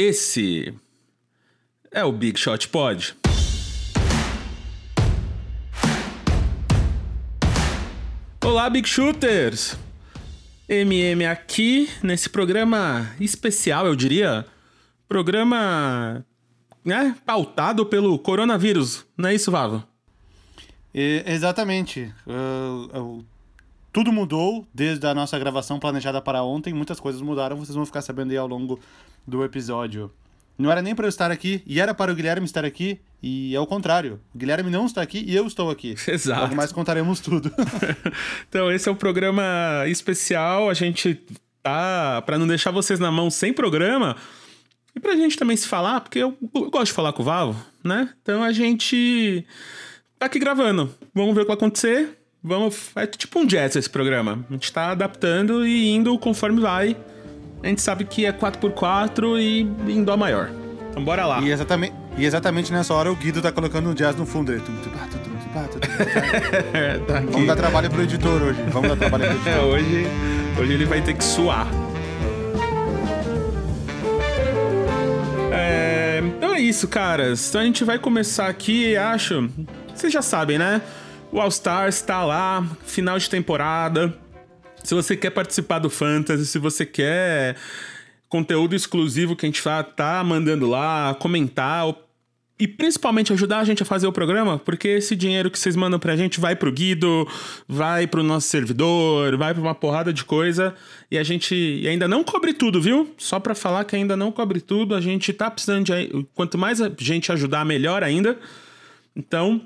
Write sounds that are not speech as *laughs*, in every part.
Esse é o Big Shot Pod. Olá, Big Shooters! MM aqui nesse programa especial, eu diria. Programa né, pautado pelo coronavírus, não é isso, Vavo? E, exatamente. Uh, uh, tudo mudou desde a nossa gravação planejada para ontem. Muitas coisas mudaram, vocês vão ficar sabendo aí ao longo do episódio. Não era nem para eu estar aqui, e era para o Guilherme estar aqui, e é o contrário. O Guilherme não está aqui e eu estou aqui. *laughs* Exato. Logo mais contaremos tudo. *laughs* então, esse é um programa especial. A gente tá. para não deixar vocês na mão sem programa. E pra gente também se falar, porque eu, eu gosto de falar com o Vavo, né? Então a gente tá aqui gravando. Vamos ver o que vai acontecer. Vamos. É tipo um jazz esse programa. A gente tá adaptando e indo conforme vai. A gente sabe que é 4x4 e em Dó maior. Então bora lá. E exatamente, e exatamente nessa hora o Guido tá colocando o jazz no fundo. Ele... tá Vamos dar trabalho pro editor hoje. Vamos dar trabalho pro *laughs* editor. É, hoje, hoje ele vai ter que suar. É, então é isso, caras. Então a gente vai começar aqui, acho. Vocês já sabem, né? O All Stars tá lá, final de temporada. Se você quer participar do Fantasy, se você quer conteúdo exclusivo que a gente tá mandando lá, comentar e principalmente ajudar a gente a fazer o programa, porque esse dinheiro que vocês mandam pra gente vai pro Guido, vai pro nosso servidor, vai pra uma porrada de coisa e a gente e ainda não cobre tudo, viu? Só para falar que ainda não cobre tudo, a gente tá precisando de quanto mais a gente ajudar, melhor ainda. Então,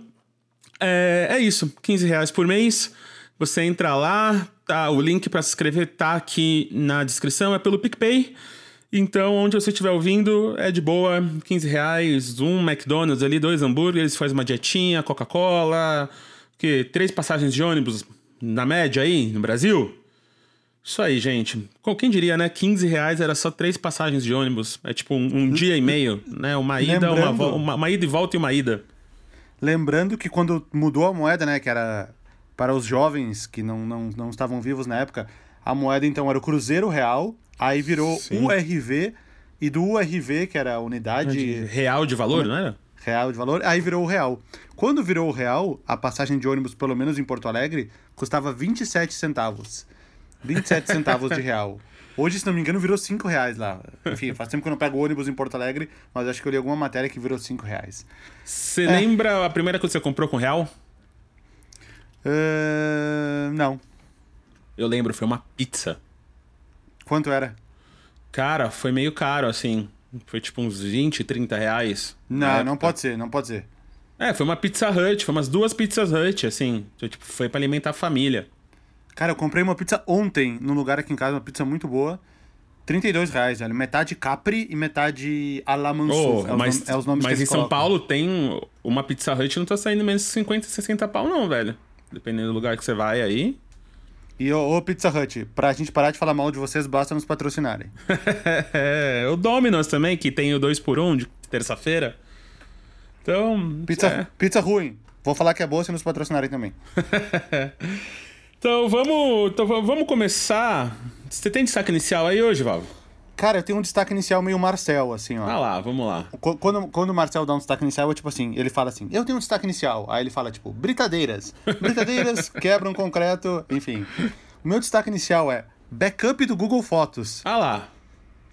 é, é isso, 15 reais por mês. Você entra lá, tá, o link para se inscrever tá aqui na descrição, é pelo PicPay. Então, onde você estiver ouvindo, é de boa, 15 reais, um McDonald's ali, dois hambúrgueres, faz uma dietinha, Coca-Cola, que três passagens de ônibus na média aí, no Brasil. Isso aí, gente. Quem diria, né? 15 reais era só três passagens de ônibus. É tipo um, um dia e meio, né? Uma ida, uma, uma, uma ida e volta e uma ida. Lembrando que quando mudou a moeda, né? Que era para os jovens que não, não, não estavam vivos na época, a moeda então era o Cruzeiro Real, aí virou Sim. URV, e do URV, que era a unidade. De real de valor, não era? Real de valor, aí virou o Real. Quando virou o Real, a passagem de ônibus, pelo menos em Porto Alegre, custava 27 centavos. 27 centavos de real. Hoje, se não me engano, virou 5 reais lá. Enfim, faz tempo que eu não pego ônibus em Porto Alegre, mas acho que eu li alguma matéria que virou 5 reais. Você é. lembra a primeira coisa que você comprou com real? Uh, não. Eu lembro, foi uma pizza. Quanto era? Cara, foi meio caro, assim. Foi tipo uns 20, 30 reais. Não, não pode ser, não pode ser. É, foi uma Pizza Hut, foi umas duas Pizzas Hut, assim. Tipo, foi para alimentar a família. Cara, eu comprei uma pizza ontem num lugar aqui em casa, uma pizza muito boa. 32 reais, velho. Metade Capri e metade Alamansu. Oh, é, mas, é os nomes Mas em São Paulo tem uma Pizza Hut não tá saindo menos de 50, 60 pau, não, velho. Dependendo do lugar que você vai aí. E ô, ô Pizza Hut, pra gente parar de falar mal de vocês, basta nos patrocinarem. *laughs* é, o Domino's também, que tem o 2 por 1 um de terça-feira. Então. Pizza, é. pizza ruim. Vou falar que é boa se nos patrocinarem também. *laughs* então vamos. Então vamos começar. Você tem destaque inicial aí hoje, Valvo? Cara, eu tenho um destaque inicial meio Marcel, assim, ó. Ah lá, vamos lá. Quando, quando o Marcel dá um destaque inicial, é tipo assim, ele fala assim, eu tenho um destaque inicial. Aí ele fala, tipo, britadeiras. Britadeiras *laughs* quebram concreto, enfim. O meu destaque inicial é backup do Google Fotos. Ah lá.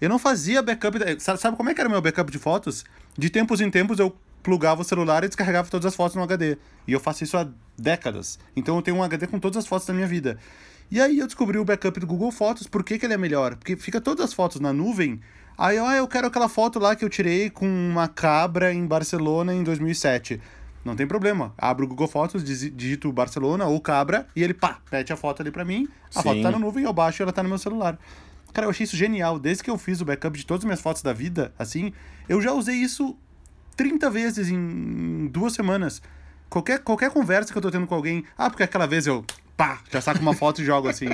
Eu não fazia backup... Sabe como é que era o meu backup de fotos? De tempos em tempos eu plugava o celular e descarregava todas as fotos no HD. E eu faço isso há décadas. Então eu tenho um HD com todas as fotos da minha vida. E aí eu descobri o backup do Google Fotos. Por que, que ele é melhor? Porque fica todas as fotos na nuvem. Aí eu, ah, eu quero aquela foto lá que eu tirei com uma cabra em Barcelona em 2007. Não tem problema. Abro o Google Fotos, digito Barcelona ou cabra e ele, pá, pede a foto ali pra mim. A Sim. foto tá na nuvem, eu baixo e ela tá no meu celular. Cara, eu achei isso genial. Desde que eu fiz o backup de todas as minhas fotos da vida, assim, eu já usei isso 30 vezes em duas semanas. Qualquer, qualquer conversa que eu tô tendo com alguém, ah, porque aquela vez eu pá, já saco uma foto e jogo assim.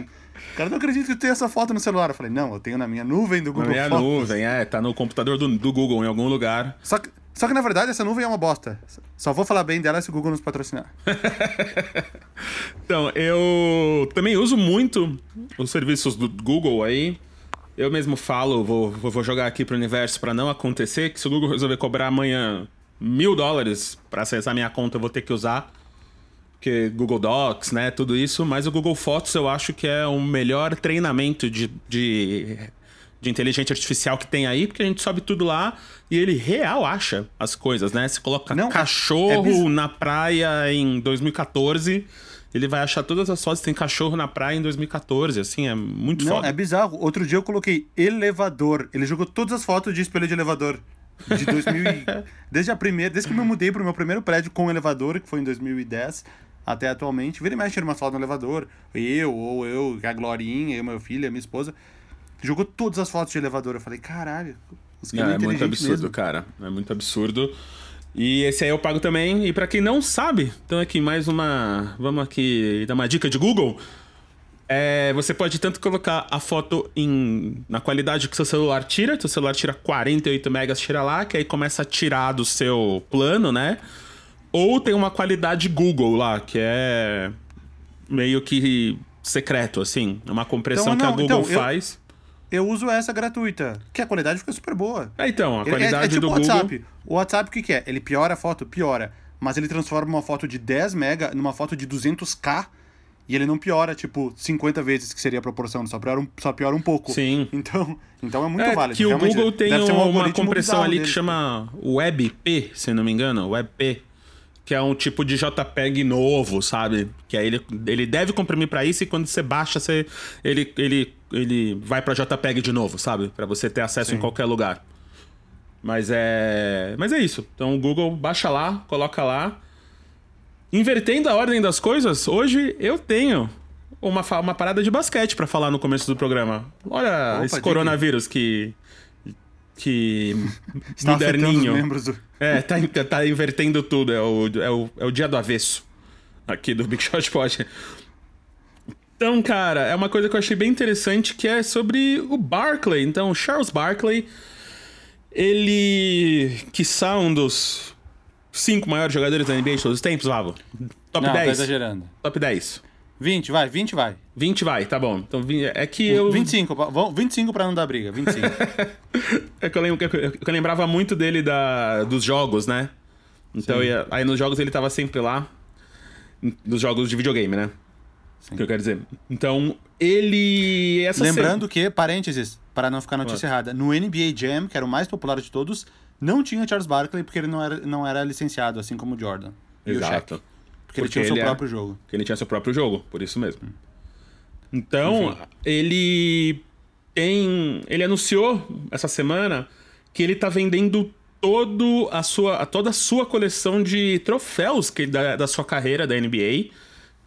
Cara, não acredito que tem essa foto no celular. Eu falei, não, eu tenho na minha nuvem do Google Na minha Fotos. nuvem, é, tá no computador do, do Google em algum lugar. Só que, só que na verdade essa nuvem é uma bosta. Só vou falar bem dela se o Google nos patrocinar. *laughs* então, eu também uso muito os serviços do Google aí. Eu mesmo falo, vou, vou jogar aqui pro universo para não acontecer, que se o Google resolver cobrar amanhã mil dólares para acessar minha conta, eu vou ter que usar. Porque Google Docs, né? Tudo isso. Mas o Google Fotos eu acho que é o melhor treinamento de, de, de inteligência artificial que tem aí, porque a gente sobe tudo lá e ele real acha as coisas, né? Se coloca Não, é- cachorro é na praia em 2014. Ele vai achar todas as fotos. Tem cachorro na praia em 2014, assim, é muito Não, foda. é bizarro. Outro dia eu coloquei elevador. Ele jogou todas as fotos de espelho de elevador. De 2000 e... *laughs* Desde a primeira... Desde que eu me mudei pro meu primeiro prédio com elevador, que foi em 2010, até atualmente. Vira e mexe umas fotos no elevador. Eu, ou eu, a Glorinha, eu, meu filho, a minha esposa. Jogou todas as fotos de elevador. Eu falei, caralho. Os caras é muito inteligentes absurdo, mesmo. cara. É muito absurdo. E esse aí eu pago também. E pra quem não sabe, então aqui mais uma. Vamos aqui dar uma dica de Google. É, você pode tanto colocar a foto em, na qualidade que seu celular tira. Seu celular tira 48 megas, tira lá, que aí começa a tirar do seu plano, né? Ou tem uma qualidade Google lá, que é meio que secreto, assim. É uma compressão Então, que a não, Google então, eu- faz. Eu uso essa gratuita, que a qualidade fica super boa. É, então, a Ele- qualidade é, é tipo do o Google. WhatsApp. O WhatsApp o que, que é? Ele piora a foto? Piora. Mas ele transforma uma foto de 10 mega numa foto de 200k e ele não piora, tipo, 50 vezes, que seria a proporção, só piora um, só piora um pouco. Sim. Então, então é muito É válido. que o Realmente, Google tem um uma compressão ali que deles. chama WebP, se não me engano, WebP, que é um tipo de JPEG novo, sabe? Que aí ele, ele deve comprimir pra isso e quando você baixa, você, ele, ele, ele vai pra JPEG de novo, sabe? Pra você ter acesso em qualquer lugar. Mas é, mas é isso. Então o Google baixa lá, coloca lá. Invertendo a ordem das coisas, hoje eu tenho uma, uma parada de basquete pra falar no começo do programa. Olha Opa, esse coronavírus que. Que. *laughs* Está afetando os moderninho. membros do... É, tá, in- tá invertendo tudo. É o, é, o, é o dia do avesso. Aqui do Big Shot Pod. Então, cara, é uma coisa que eu achei bem interessante que é sobre o Barkley. Então, o Charles Barkley, ele. quiçá um dos cinco maiores jogadores da NBA de todos os tempos, Vavo. Top Não, tá 10. exagerando. Top 10. 20, vai, 20 vai. 20 vai, tá bom. Então, é que eu. 25, pa- vamos- 25 pra não dar briga, 25. *laughs* É que eu, lembro, que eu- lembrava muito dele da, dos jogos, né? Então, ia- aí nos jogos ele tava sempre lá. Dos jogos de videogame, né? Que eu quero dizer. Então, ele. Essa Lembrando que, parênteses, para não ficar notícia errada, no NBA Jam, que era o mais popular de todos, não tinha Charles Barkley porque ele não era, não era licenciado, assim como o Jordan. E o Shaq, Porque, ele tinha o seu é- próprio jogo. Porque ele tinha seu próprio jogo, por isso mesmo. Então, ele tem. Ele anunciou essa semana que ele tá vendendo todo a sua, toda a sua coleção de troféus que, da, da sua carreira da NBA.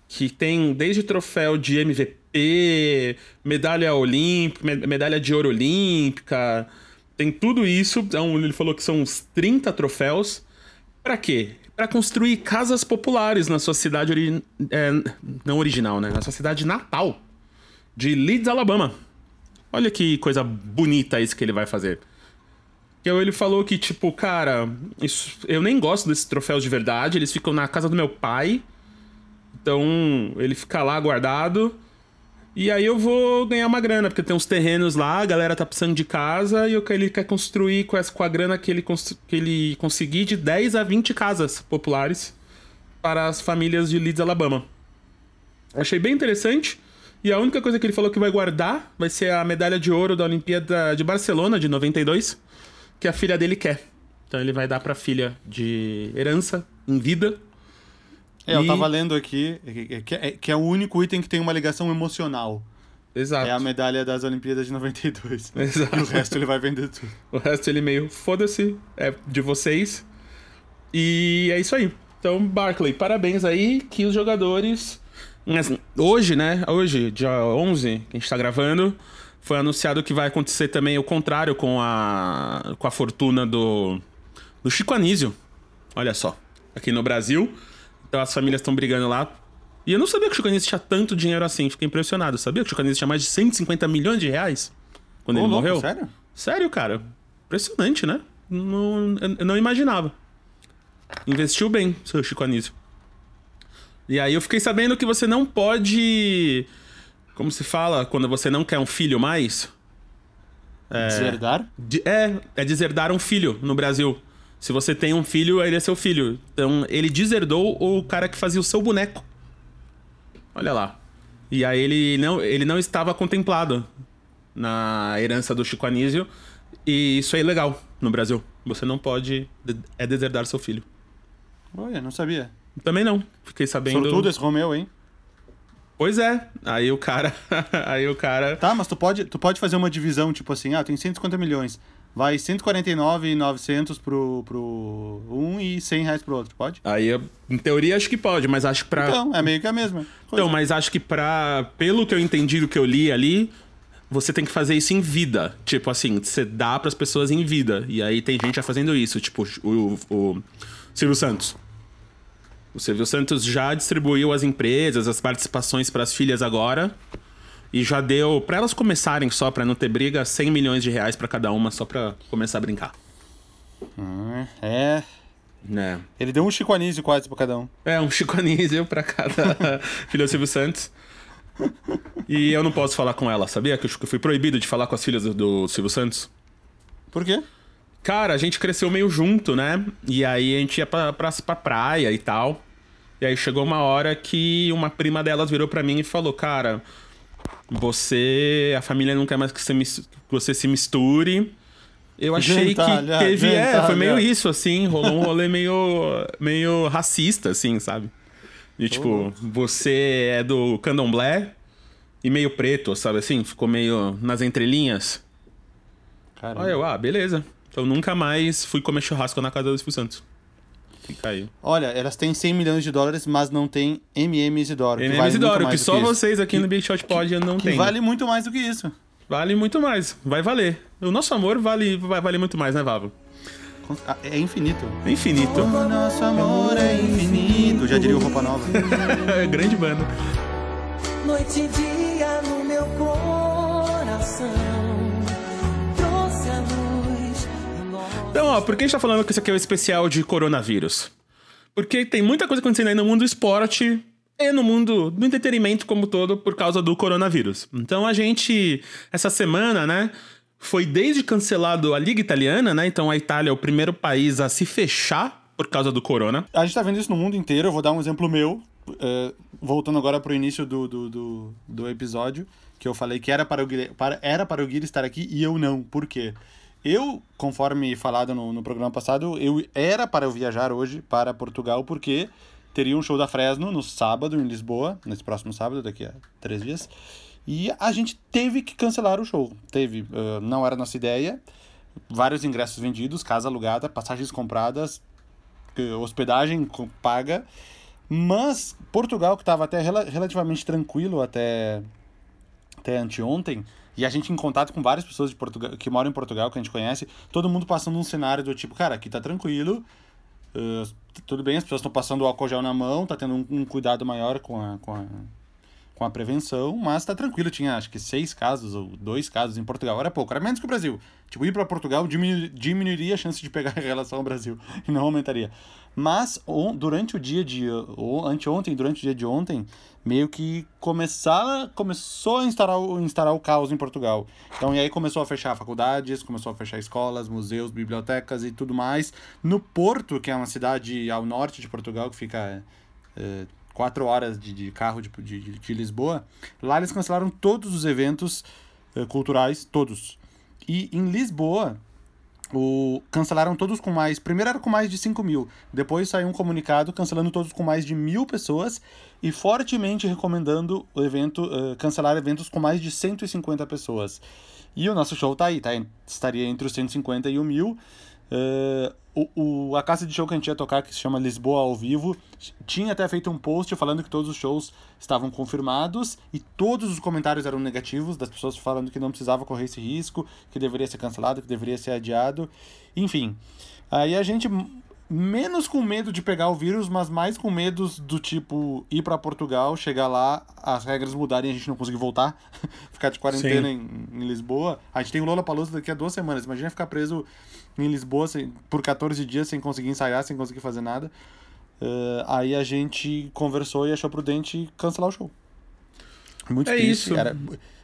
Que tem desde troféu de MVP, medalha olímpica, me- medalha de ouro olímpica. Tem tudo isso. Então, ele falou que são uns 30 troféus. Pra quê? Pra construir casas populares na sua cidade ori- é, não original, né? Na sua cidade natal de Leeds, Alabama. Olha que coisa bonita isso que ele vai fazer. Que ele falou que, tipo, cara, isso, eu nem gosto desses troféus de verdade, eles ficam na casa do meu pai. Então, ele fica lá guardado. E aí eu vou ganhar uma grana, porque tem uns terrenos lá, a galera tá precisando de casa e ele quer construir com, essa, com a grana que ele, que ele conseguir de 10 a 20 casas populares para as famílias de Leeds, Alabama. Achei bem interessante. E a única coisa que ele falou que vai guardar vai ser a medalha de ouro da Olimpíada de Barcelona, de 92, que a filha dele quer. Então ele vai dar pra filha de herança, em vida. É, eu E- tava lendo aqui que- que é, que é o único item que tem uma ligação emocional. Exato. É a medalha das Olimpíadas de 92. *laughs* Exato. E o resto ele vai vender tudo. O resto ele meio, foda-se, é de vocês. E é isso aí. Então, Barclay, parabéns aí que os jogadores. Mas, Hoje, né? Hoje, dia 11, que a gente tá gravando, foi anunciado que vai acontecer também o contrário com a, com a fortuna do, do Chico Anísio. Olha só. Aqui no Brasil. Então as famílias estão brigando lá. E eu não sabia que o Chico Anísio tinha tanto dinheiro assim. Fiquei impressionado. Sabia que o Chico Anísio tinha mais de 150 milhões de reais quando Ô, ele louco, morreu? sério? Sério, cara. Impressionante, né? Não, eu não imaginava. Investiu bem, seu Chico Anísio. E aí eu fiquei sabendo que você não pode. Como se fala quando você não quer um filho mais? Deserdar? De- é, é deserdar um filho no Brasil. Se você tem um filho, ele é seu filho. Então, ele deserdou o cara que fazia o seu boneco. Olha lá. E aí ele não, ele não estava contemplado na herança do Chico Anísio. E isso é ilegal no Brasil. Você não pode de- é deserdar seu filho. Olha, não sabia. Também não. Fiquei sabendo. Sortudo esse Romeu, hein? Pois é. Aí o cara. *laughs* aí o cara. Tá, mas tu pode, tu pode fazer uma divisão, tipo assim, ah, tem 150 milhões. Vai 149,900 pro, pro um e 100 reais pro outro, pode? Aí, eu- em teoria, acho que pode, mas acho que pra. Então, é meio que a mesma. coisa. Então, mas acho que pra. Pelo que eu entendi do que eu li ali, você tem que fazer isso em vida. Tipo assim, você dá pras pessoas em vida. E aí tem gente já fazendo isso, tipo o, o, o Silvio Santos. O Silvio Santos já distribuiu as empresas, as participações pras filhas agora. E já deu, pra elas começarem só, pra não ter briga, 100 milhões de reais pra cada uma, só pra começar a brincar. Hum, é. Né? Ele deu um Chico Anísio quase pra cada um. É, um Chico Anísio pra cada *laughs* filho do Silvio Santos. E eu não posso falar com ela, sabia? Que eu fui proibido de falar com as filhas do, do Silvio Santos. Por quê? Cara, a gente cresceu meio junto, né? E aí a gente ia pra, pra, pra praia e tal. E aí chegou uma hora que uma prima delas virou pra mim e falou: Cara, você. A família não quer mais que você, que você se misture. Eu achei Gentalha, que teve. É, foi meio isso, assim. Rolou um rolê meio, meio racista, assim, sabe? E tipo, você é do candomblé e meio preto, sabe assim? Ficou meio nas entrelinhas. Caramba. Aí eu, ah, beleza. Então nunca mais fui comer churrasco na casa do Silvio Santos. Fica aí. Olha, elas têm 100 milhões de dólares, mas não tem MM Isidoro. que MM vale Isidoro, que só vocês aqui no Big Shot Pod não Que tem. vale muito mais do que isso. Vale muito mais. Vai valer. O nosso amor vale, vai valer muito mais, né, Vavo? Ah, É infinito. É infinito. O nosso amor é infinito. Já diria o Roupa Nova. É *laughs* grande banda. Noite e dia no meu coração Então, ó, por que a gente tá falando que isso aqui é o especial de coronavírus? Porque tem muita coisa acontecendo aí no mundo do esporte e no mundo do entretenimento como todo por causa do coronavírus. Então a gente, essa semana, né, foi desde cancelado a Liga Italiana, né? Então a Itália é o primeiro país a se fechar por causa do corona. A gente tá vendo isso no mundo inteiro. Eu vou dar um exemplo meu. eh, voltando agora pro início do, do, do, do episódio, que eu falei que era para, o Guilherme, para, era para o Guilherme estar aqui e eu não. Por quê? Eu, conforme falado no, no programa passado, eu era para eu viajar hoje para Portugal, porque teria um show da Fresno no sábado em Lisboa, nesse próximo sábado, daqui a três dias. E a gente teve que cancelar o show. Teve, eh, não era nossa ideia. Vários ingressos vendidos, casa alugada, passagens compradas, hospedagem paga. Mas Portugal, que estava até rela- relativamente tranquilo até, até anteontem, e a gente em contato com várias pessoas de Portugal, que moram em Portugal, que a gente conhece, todo mundo passando um cenário do tipo, cara, aqui tá tranquilo, eh, tudo bem, as pessoas estão passando o álcool gel na mão, tá tendo um, um cuidado maior com a, com a, com a prevenção, mas tá tranquilo. Tinha acho que seis casos ou dois casos em Portugal. Era pouco, era menos que o Brasil. Tipo, ir para Portugal diminu- diminuiria a chance de pegar *laughs* em relação ao Brasil *laughs* e não aumentaria. Mas on- durante o dia de. Ou anteontem, durante o dia de ontem, meio que começar, começou a instalar, o- instalar o caos em Portugal. Então, e aí começou a fechar faculdades, começou a fechar escolas, museus, bibliotecas e tudo mais. No Porto, que é uma cidade ao norte de Portugal, que fica é, quatro horas de, de carro de, de, de Lisboa, lá eles cancelaram todos os eventos eh, culturais, todos. E em Lisboa, o, cancelaram todos com mais. Primeiro era com mais de 5 mil. Depois saiu um comunicado cancelando todos com mais de mil pessoas e fortemente recomendando o evento, eh, cancelar eventos com mais de 150 pessoas. E o nosso show tá aí, tá? Estaria entre os 150 e o mil. Eh, o, o, a casa de show que a gente ia tocar, que se chama Lisboa ao Vivo, tinha até feito um post falando que todos os shows estavam confirmados e todos os comentários eram negativos, das pessoas falando que não precisava correr esse risco, que deveria ser cancelado, que deveria ser adiado. Enfim, aí a gente, menos com medo de pegar o vírus, mas mais com medos do tipo ir para Portugal, chegar lá, as regras mudarem e a gente não conseguir voltar, *laughs* ficar de quarentena em, em Lisboa. A gente tem o Lola Palusa daqui a duas semanas, imagina ficar preso em Lisboa sem, por 14 dias sem conseguir ensaiar, sem conseguir fazer nada. Uh, aí a gente conversou e achou prudente cancelar o show. Muito É triste. isso. Era,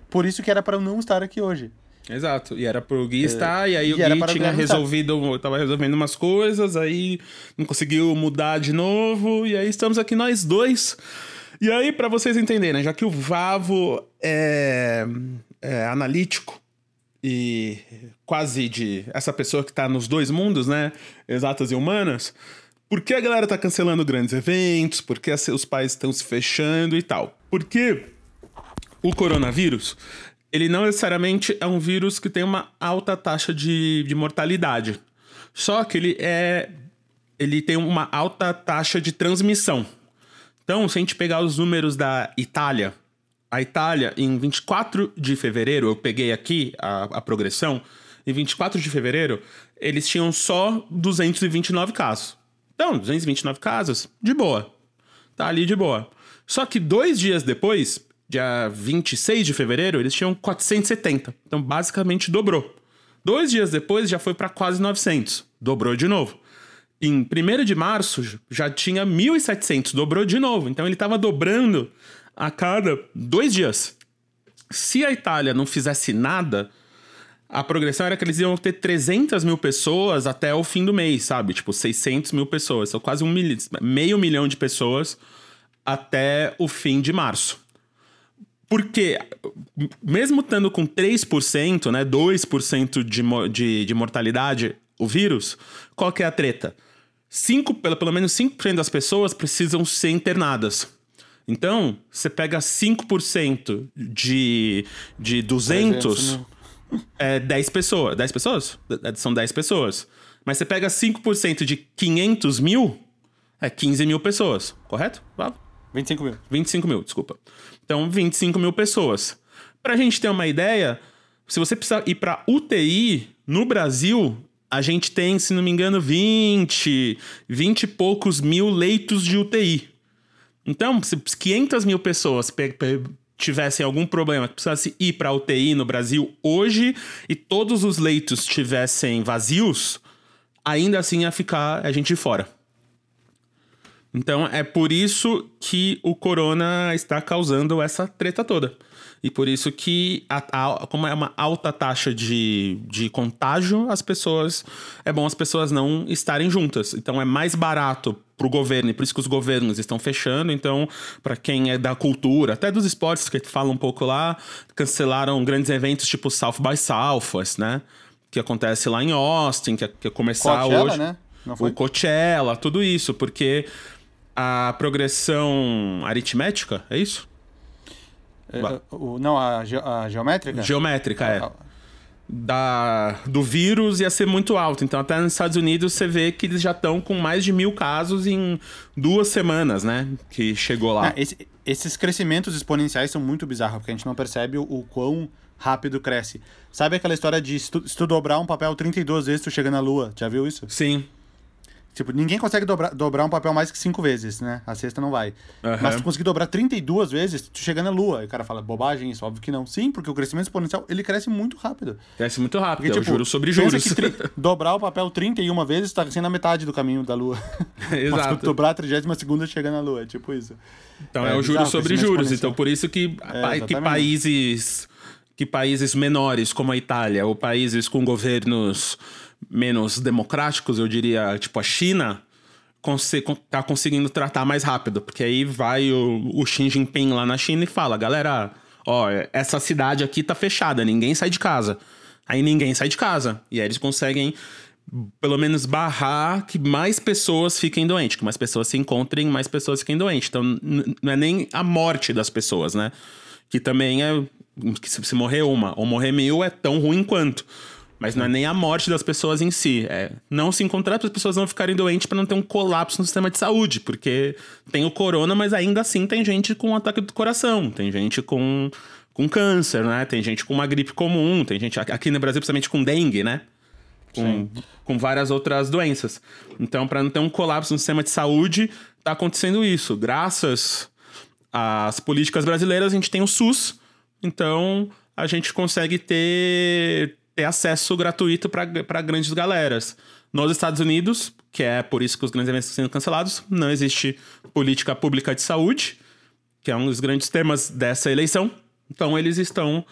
por isso que era para eu não estar aqui hoje. Exato. E era pro Gui estar, e aí e o era Gui para o tinha Guilherme estar. resolvido, tava resolvendo umas coisas, aí não conseguiu mudar de novo, e aí estamos aqui nós dois. E aí, pra vocês entenderem, já que o Vavo é, é analítico e quase de essa pessoa que tá nos dois mundos, né? Exatas e humanas. Por que a galera tá cancelando grandes eventos? Por que os países estão se fechando e tal? Porque o coronavírus, ele não necessariamente é um vírus que tem uma alta taxa de, de mortalidade. Só que ele é. Ele tem uma alta taxa de transmissão. Então, se a gente pegar os números da Itália, a Itália, em 24 de fevereiro, eu peguei aqui a, a progressão, em 24 de fevereiro, eles tinham só 229 casos. Então, 229 casos, de boa. Tá ali de boa. Só que dois dias depois, dia 26 de fevereiro, eles tinham 470. Então, basicamente, dobrou. Dois dias depois, já foi para quase 900. Dobrou de novo. Em 1 de março, já tinha 1.700. Dobrou de novo. Então, ele estava dobrando a cada dois dias. Se a Itália não fizesse nada, a progressão era que eles iam ter 300 mil pessoas até o fim do mês, sabe? Tipo, 600 mil pessoas. São quase um mil... meio milhão de pessoas até o fim de março. Porque, mesmo estando com 3%, né, 2% de, de, de mortalidade, o vírus, qual que é a treta? Cinco, pelo, pelo menos 5% das pessoas precisam ser internadas. Então, você pega 5% de, de 200, é 10 pessoas. 10 pessoas? São 10 pessoas. Mas você pega 5% de 500 mil, é 15 mil pessoas, correto? Vavo? 25 mil. 25 mil, desculpa. Então, 25 mil pessoas. Pra gente ter uma ideia, se você precisar ir pra UTI, no Brasil, a gente tem, se não me engano, 20, 20 e poucos mil leitos de UTI. Então, se 500 mil pessoas pe- pe- tivessem algum problema que precisasse ir pra UTI no Brasil hoje e todos os leitos estivessem vazios, ainda assim ia ficar a gente fora. Então é por isso que o corona está causando essa treta toda. E por isso que, a- a- como é uma alta taxa de, de contágio, as pessoas. É bom as pessoas não estarem juntas. Então é mais barato pro governo, e por isso que os governos estão fechando. Então, para quem é da cultura, até dos esportes que fala um pouco lá, cancelaram grandes eventos tipo South by Southwest, né? Que acontece lá em Austin, que é, que é começar Coachella, hoje. né? O Coachella, tudo isso, porque a progressão aritmética, é isso? É, o- não, a, ge- a geométrica? Geométrica, é. Ah, Da, do vírus ia ser muito alto. Então, até nos Estados Unidos, você vê que eles já estão com mais de mil casos em duas semanas, né? Que chegou lá. Ah, esse- esses crescimentos exponenciais são muito bizarros, porque a gente não percebe o, o quão rápido cresce. Sabe aquela história de se tu, se tu dobrar um papel 32 vezes, tu chega na lua? Já viu isso? Sim. Tipo, ninguém consegue dobrar, dobrar um papel mais que 5 vezes, né? A sexta não vai. Aham. Mas se tu conseguir dobrar 32 vezes, tu chega na lua. E o cara fala, bobagem isso, óbvio que não. Sim, porque o crescimento exponencial, ele cresce muito rápido. Cresce muito rápido. Porque, é tipo, juros sobre juros. que tri- *laughs* dobrar o papel 31 vezes, tu tá assim na metade do caminho da lua. *laughs* Mas Exato. tu dobrar a 32 chega na lua, é tipo isso. Então é, É o juros sobre juros. Então por isso que, pa- que países que países menores como a Itália ou países com governos menos democráticos, eu diria, tipo a China, tá conseguindo tratar mais rápido, porque aí vai o, o Xi Jinping lá na China e fala, galera, ó, essa cidade aqui tá fechada, ninguém sai de casa. Aí ninguém sai de casa. E aí eles conseguem pelo menos barrar que mais pessoas fiquem doentes, que mais pessoas se encontrem, mais pessoas fiquem doentes. Então, não é nem a morte das pessoas, né? Que também é. que se morrer uma ou morrer mil é tão ruim quanto. Mas não é nem a morte das pessoas em si. É não se encontrar para as pessoas não ficarem doentes para não ter um colapso no sistema de saúde. Porque tem o corona, mas ainda assim tem gente com ataque do coração, tem gente com, com câncer, né? Tem gente com uma gripe comum, tem gente aqui no Brasil, principalmente com dengue, né? com, com várias outras doenças. Então, para não ter um colapso no sistema de saúde, está acontecendo isso. Graças às políticas brasileiras, a gente tem o SUS, então a gente consegue ter, ter acesso gratuito para grandes galeras. Nos Estados Unidos, que é por isso que os grandes eventos estão sendo cancelados, não existe política pública de saúde, que é um dos grandes temas dessa eleição. Então, eles estão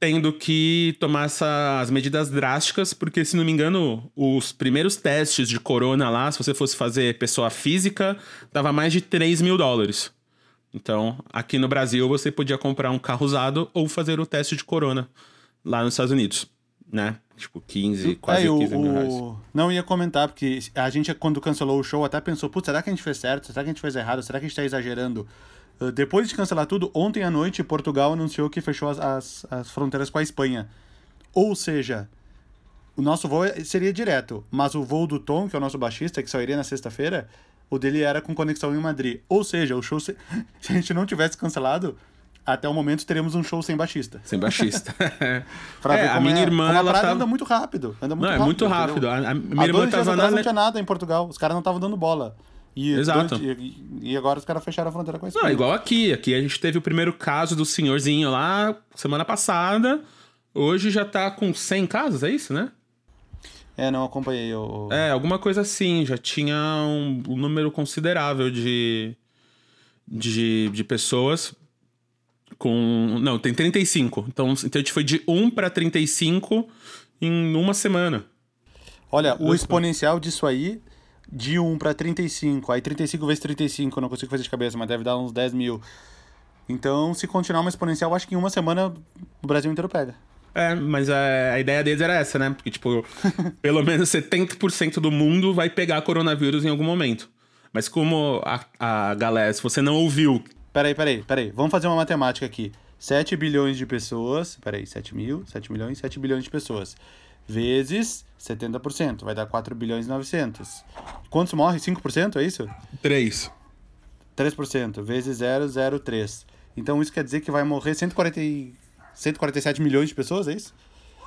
tendo que tomar essas medidas drásticas, porque, se não me engano, os primeiros testes de corona lá, se você fosse fazer pessoa física, dava mais de 3 mil dólares. Então, aqui no Brasil, você podia comprar um carro usado ou fazer o teste de corona lá nos Estados Unidos, né? Tipo, 15, quase É, o- 15 mil reais. o... Não ia comentar, porque a gente, quando cancelou o show, até pensou, putz, será que a gente fez certo? Será que a gente fez errado? Será que a gente tá exagerando? Uh, depois de cancelar tudo, ontem à noite, Portugal anunciou que fechou as, as, as fronteiras com a Espanha. Ou seja, o nosso voo seria direto, mas o voo do Tom, que é o nosso baixista, que sairia na sexta-feira, o dele era com conexão em Madrid. Ou seja, o show, se, *laughs* se a gente não tivesse cancelado, até o momento teríamos um show sem baixista. Sem baixista. *laughs* Pra é, a minha é- irmã, como a parada tava... anda muito rápido. Anda muito Não, é rápido, muito entendeu? rápido. A, a Há minha irmã tava na... não tinha nada em Portugal. Os caras não estavam dando bola. E, Exato. dois- e, e agora os caras fecharam a fronteira com a Espanha. Não, igual aqui. Aqui a gente teve o primeiro caso do senhorzinho lá semana passada. Hoje já tá com 100 casos, é isso, né? É, não acompanhei. O... É, alguma coisa assim. Já tinha um, um número considerável de, de, de pessoas com... Não, tem 35. Então, então a gente foi de 1 pra 35 em uma semana. Olha, o exponencial disso aí, de 1 pra 35. Aí 35 vezes 35, eu não consigo fazer de cabeça, mas deve dar uns 10 mil. Então, se continuar uma exponencial, eu acho que em uma semana o Brasil inteiro pega. É, mas a, a ideia deles era essa, né? Porque, tipo, *laughs* pelo menos 70% do mundo vai pegar coronavírus em algum momento. Mas como a, a galera, se você não ouviu, Peraí, peraí, peraí. Vamos fazer uma matemática aqui. 7 bilhões de pessoas. Peraí, 7 mil, 7 milhões, 7 bilhões de pessoas. Vezes 70%. Vai dar 4 bilhões e 900. Quantos morrem? 5%? É isso? 3. 3%. Vezes 0,03. Então isso quer dizer que vai morrer 140 e... 147 milhões de pessoas, é isso?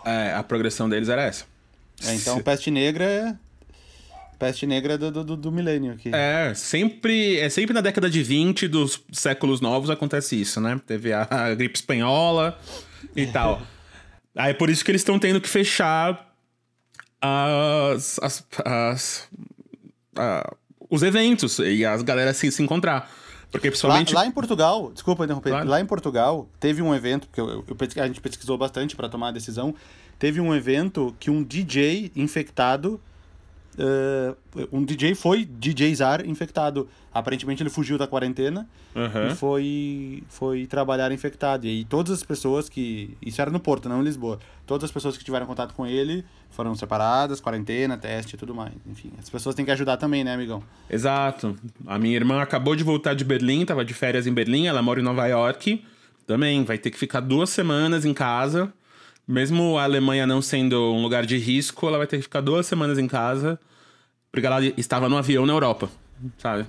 É, a progressão deles era essa. É, então peste negra é. Peste negra do, do, do- milênio aqui. É, sempre, é sempre na década de 20 dos séculos novos acontece isso, né? Teve a, a gripe espanhola e *laughs* tal. Aí é por isso que eles estão tendo que fechar as, as, as- a- os eventos e as galera se, se encontrar. Porque Lá, principalmente. lá em Portugal, desculpa interromper, Claro. lá em Portugal teve um evento, porque eu, eu a gente pesquisou bastante para tomar a decisão, teve um evento que um DJ infectado, eh, um DJ foi DJzar infectado. Aparentemente ele fugiu da quarentena Aham. e foi, foi trabalhar infectado. E aí todas as pessoas que... Isso era no Porto, não em Lisboa. Todas as pessoas que tiveram contato com ele foram separadas, quarentena, teste e tudo mais. Enfim, as pessoas têm que ajudar também, né, amigão? Exato. A minha irmã acabou de voltar de Berlim, tava de férias em Berlim, ela mora em Nova York. Também vai ter que ficar duas semanas em casa. Mesmo a Alemanha não sendo um lugar de risco, ela vai ter que ficar duas semanas em casa, porque ela estava no avião na Europa, sabe?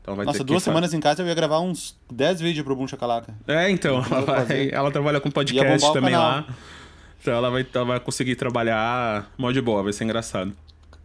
Então vai Nossa, ter duas que semanas em casa eu ia gravar uns 10 vídeos pro Boom Chacalaca. É, então, ela, vai- ela trabalha com podcast também lá. Então ela vai, ela vai conseguir trabalhar mó de boa, vai ser engraçado.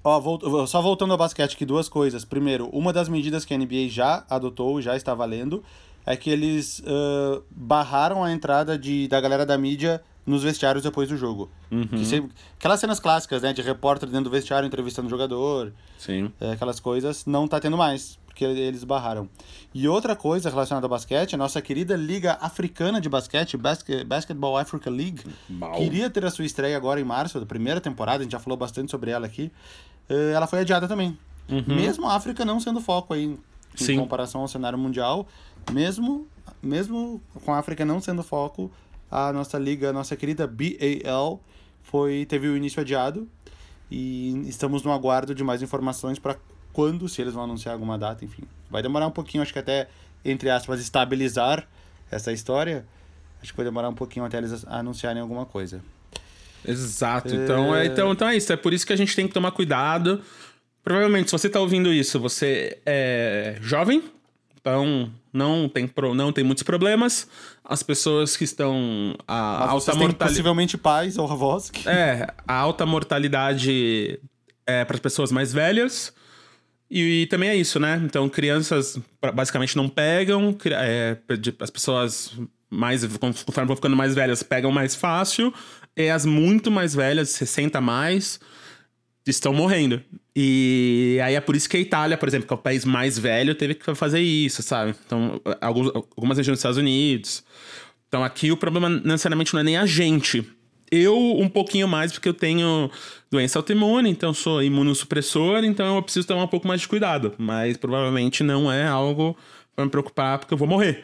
Ó, volt- só voltando ao basquete aqui, duas coisas. Primeiro, uma das medidas que a NBA já adotou, já está valendo, é que eles ãh, barraram a entrada de, da galera da mídia nos vestiários depois do jogo. Que sempre- aquelas cenas clássicas, né, de repórter dentro do vestiário entrevistando o jogador, Sim. é, aquelas coisas, não tá tendo mais, porque eles barraram. E outra coisa relacionada ao basquete, a nossa querida Liga Africana de Basquete, Basque- Basketball Africa League, Bom. queria ter a sua estreia agora em março, da primeira temporada, a gente já falou bastante sobre ela aqui. eh, Ela foi adiada também. Mesmo a África não sendo foco aí em Sim. comparação ao cenário mundial, mesmo, mesmo com a África não sendo foco, a nossa liga, a nossa querida BAL, foi, teve o início adiado e estamos no aguardo de mais informações para quando, se eles vão anunciar alguma data, enfim. Vai demorar um pouquinho, acho que até, entre aspas, estabilizar essa história. Acho que vai demorar um pouquinho até eles anunciarem alguma coisa. Exato. Então, é, então, então é isso. É por isso que a gente tem que tomar cuidado. Provavelmente, se você tá ouvindo isso, você é jovem, então não tem, pro- não tem muitos problemas. As pessoas que estão. A Mas alta mortalidade. possivelmente pais ou avós que... É, a alta mortalidade é para as pessoas mais velhas. E, também é isso, né? Então, crianças basicamente não pegam, é, as pessoas mais, conforme vão ficando mais velhas, pegam mais fácil, e as muito mais velhas, 60 a mais, estão morrendo. E aí é por isso que a Itália, por exemplo, que é o país mais velho, teve que fazer isso, sabe? Então, alguns, algumas regiões dos Estados Unidos. Então aqui o problema necessariamente não é nem a gente. Eu, um pouquinho mais, porque eu tenho doença autoimune, então sou imunossupressor, então eu preciso tomar um pouco mais de cuidado. Mas provavelmente não é algo pra me preocupar, porque eu vou morrer.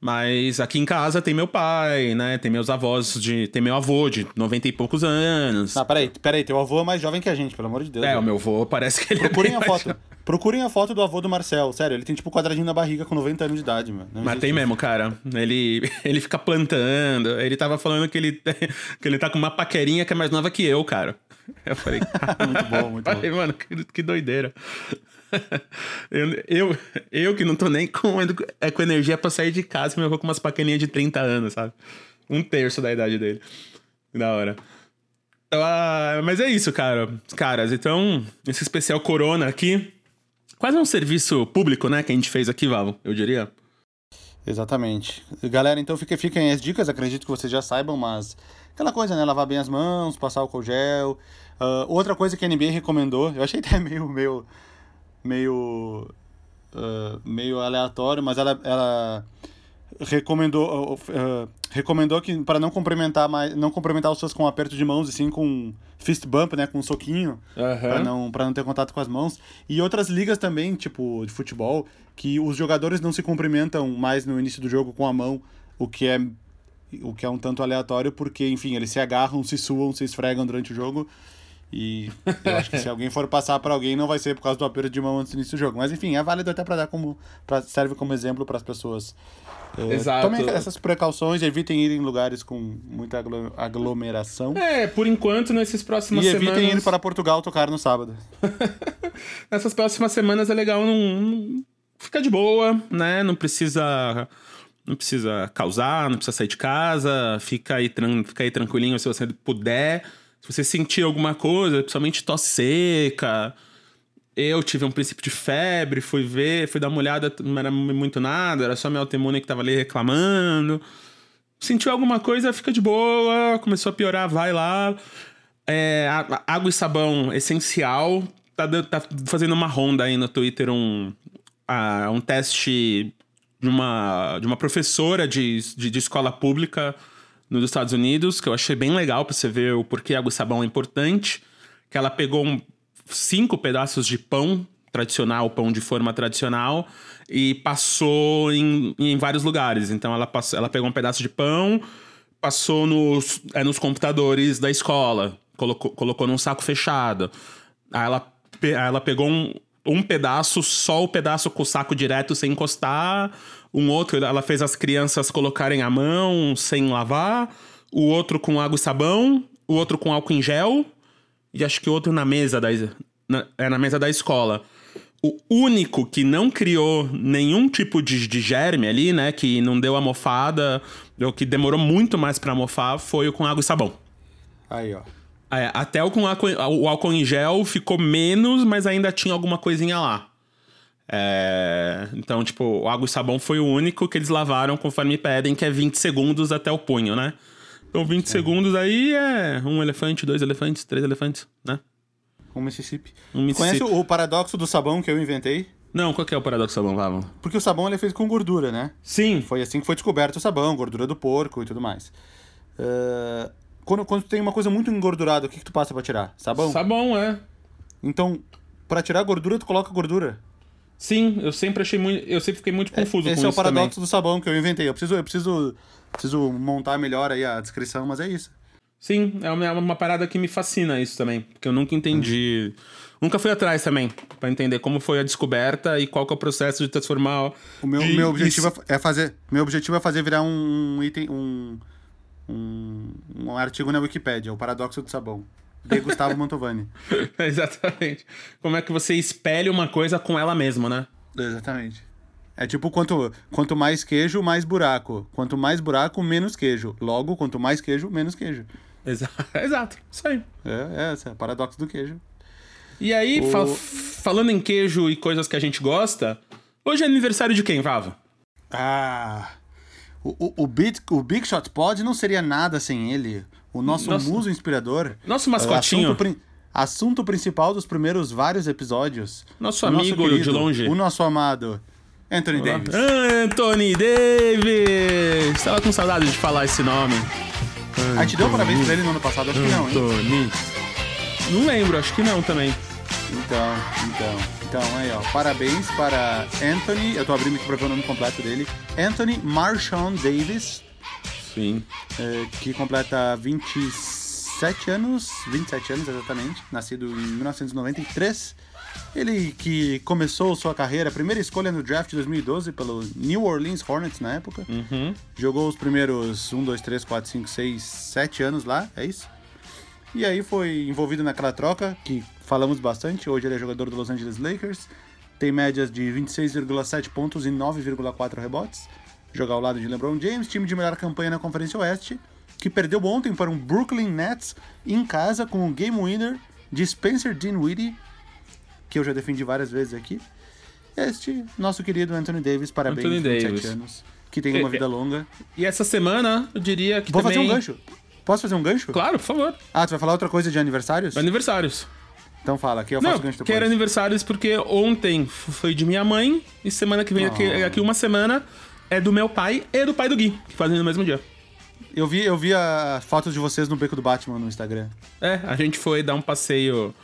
Mas aqui em casa tem meu pai, né? Tem meus avós de. Tem meu avô de 90 e poucos anos. Ah, peraí, peraí, teu avô é mais jovem que a gente, pelo amor de Deus. é, né? o meu avô parece que ele Procurem é a foto. Procurem a foto do avô do Marcel. Sério, ele tem tipo quadradinho na barriga com 90 anos de idade, mano. Não Mas tem isso. mesmo, cara. Ele, *laughs* ele fica plantando. Ele tava falando que ele, *laughs* que ele tá com uma paquerinha que é mais nova que eu, cara. Eu falei, *laughs* Muito bom, muito falei, mano, que, que doideira. *laughs* Eu, eu, eu que não tô nem com, é, com energia pra sair de casa, meu avô com umas paquerinhas de 30 anos, sabe? Um terço da idade dele. Da hora. Então, ah, mas é isso, cara. Caras, então, esse especial Corona aqui. Quase um serviço público, né? Que a gente fez aqui, Vavo, eu diria. Exatamente. Galera, então fica, fiquem as dicas, acredito que vocês já saibam, mas aquela coisa, né? Lavar bem as mãos, passar álcool gel. Ah, outra coisa que a NBA recomendou, eu achei até meio. meio. Meio. ah, meio aleatório, mas ela. ela recomendou ah, recomendou que para não cumprimentar mais não cumprimentar os seus com um aperto de mãos e sim com fist bump né com um soquinho Pra não, pra não ter contato com as mãos. E outras ligas também, tipo, de futebol, que os jogadores não se cumprimentam mais no início do jogo com a mão, o que é o que é um tanto aleatório, porque, enfim, eles se agarram, se suam, se esfregam durante o jogo. E eu acho que se alguém for passar pra alguém, não vai ser por causa do aperto de mão antes do início do jogo. Mas enfim, é válido até pra dar como. Pra, serve como exemplo para as pessoas. Eh, Exato. Tomem essas precauções, evitem ir em lugares com muita aglo- aglomeração. É, por enquanto, nesses próximas E evitem semanas. ir para Portugal tocar no sábado. *laughs* Nessas próximas semanas é legal não, ficar de boa, né? Não precisa. Não precisa causar, não precisa sair de casa, fica aí, fica aí tranquilinho se você puder. Se você sentir alguma coisa, principalmente tosse seca. Eu tive um princípio de febre, fui ver, fui dar uma olhada, não era muito nada, era só minha autoimune que tava ali reclamando. Sentiu alguma coisa, fica de boa, começou a piorar, vai lá. É, água e sabão essencial. Tá, tá fazendo uma ronda aí no Twitter um, ah, um teste de uma, de uma professora de, de, de escola pública nos Estados Unidos, que eu achei bem legal pra você ver o porquê água e sabão é importante. Que ela pegou um- cinco pedaços de pão tradicional, pão de forma tradicional, e passou em, em vários lugares. Então ela, passou, ela pegou um pedaço de pão, passou nos, é, nos computadores da escola, colocou, colocou num saco fechado. Aí ela, ela pegou um, um pedaço, só o pedaço com o saco direto sem encostar. Um outro, ela fez as crianças colocarem a mão sem lavar. O outro com água e sabão. O outro com álcool em gel. E acho que outro na mesa da, na, é na mesa da escola. O único que não criou nenhum tipo de, de germe ali, né? Que não deu a mofada, ou que demorou muito mais pra mofar, foi o com água e sabão. Aí, ó. É, até o com álcool, o álcool em gel ficou menos, mas ainda tinha alguma coisinha lá. É, então, tipo, o água e sabão foi o único que eles lavaram conforme pedem, que é 20 segundos até o punho, né? Então, 20 segundos aí é um elefante, dois elefantes, três elefantes, né? Um Mississippi. Um Mississippi. Conhece o paradoxo do sabão que eu inventei? Não, qual que é o paradoxo sabão, Vavo? Porque o sabão ele é feito com gordura, né? Sim. Foi assim que foi descoberto o sabão, gordura do porco e tudo mais. Eh, quando, quando tem uma coisa muito engordurada, o que, que tu passa pra tirar? Sabão? Sabão, é. Então, pra tirar gordura, tu coloca gordura. Sim, eu sempre achei muito. Eu sempre fiquei muito confuso Esse com é o isso também. paradoxo do sabão que eu inventei. Eu preciso, eu preciso, preciso montar melhor aí a descrição, mas é isso. Sim, é uma, é uma parada que me fascina isso também. Porque eu nunca entendi. Nunca fui atrás também, pra entender como foi a descoberta e qual que é o processo de transformar. O meu, meu objetivo é fazer, meu objetivo é fazer virar um, um item, um, um, um artigo na Wikipédia, o paradoxo do sabão. De Gustavo Mantovani. *laughs* Exatamente. Como é que você espelha uma coisa com ela mesma, né? Exatamente. É tipo, quanto, quanto mais queijo, mais buraco. Quanto mais buraco, menos queijo. Logo, quanto mais queijo, menos queijo. Exa- *laughs* Exato, isso aí. É, é esse é o paradoxo do queijo. E aí, O- fa- falando em queijo e coisas que a gente gosta, hoje é aniversário de quem, Vava? Ah. O, o, o, Big, o Big Shot Pod não seria nada sem ele. O nosso Nossa. muso inspirador. Nosso É, mascotinho. Assunto, assunto principal dos primeiros vários episódios. Nosso amigo de querido, longe. O nosso amado. Anthony Davis. Anthony Davis! Tava com saudade de falar esse nome. A gente deu parabéns pra ele no ano passado? Acho que não, hein? Anthony. Não lembro, acho que não também. Então, então, então aí ó, parabéns para Anthony, eu tô abrindo aqui pra ver o nome completo dele, Anthony Marshawn Davis, Sim. eh, que completa 27 anos, 27 anos exatamente, nascido em 1993. Ele que começou sua carreira, primeira escolha no draft de 2012 pelo New Orleans Hornets na época. Uhum. Jogou os primeiros 1, 2, 3, 4, 5, 6, 7 anos lá, é isso? E aí foi envolvido naquela troca, que falamos bastante. Hoje ele é jogador do Los Angeles Lakers. Tem médias de 26,7 pontos e 9,4 rebotes. Joga ao lado de LeBron James, time de melhor campanha na Conferência Oeste, que perdeu ontem para um Brooklyn Nets em casa com o game winner de Spencer Dinwiddie, que eu já defendi várias vezes aqui. Este, nosso querido Anthony Davis, parabéns, Anthony 27 Davis. anos, que tem uma É, vida longa. E essa semana, eu diria que Vou também... fazer um gancho. Posso fazer um gancho? Claro, por favor. Ah, tu vai falar outra coisa de aniversários? Aniversários. Então fala, que eu faço Não, gancho depois. quero aniversários porque ontem foi de minha mãe e semana que vem, Oh. daqui uma semana, é do meu pai e do pai do Gui, que fazem no mesmo dia. Eu vi, eu vi as fotos de vocês no Beco do Batman no Instagram. É, a gente foi dar um passeio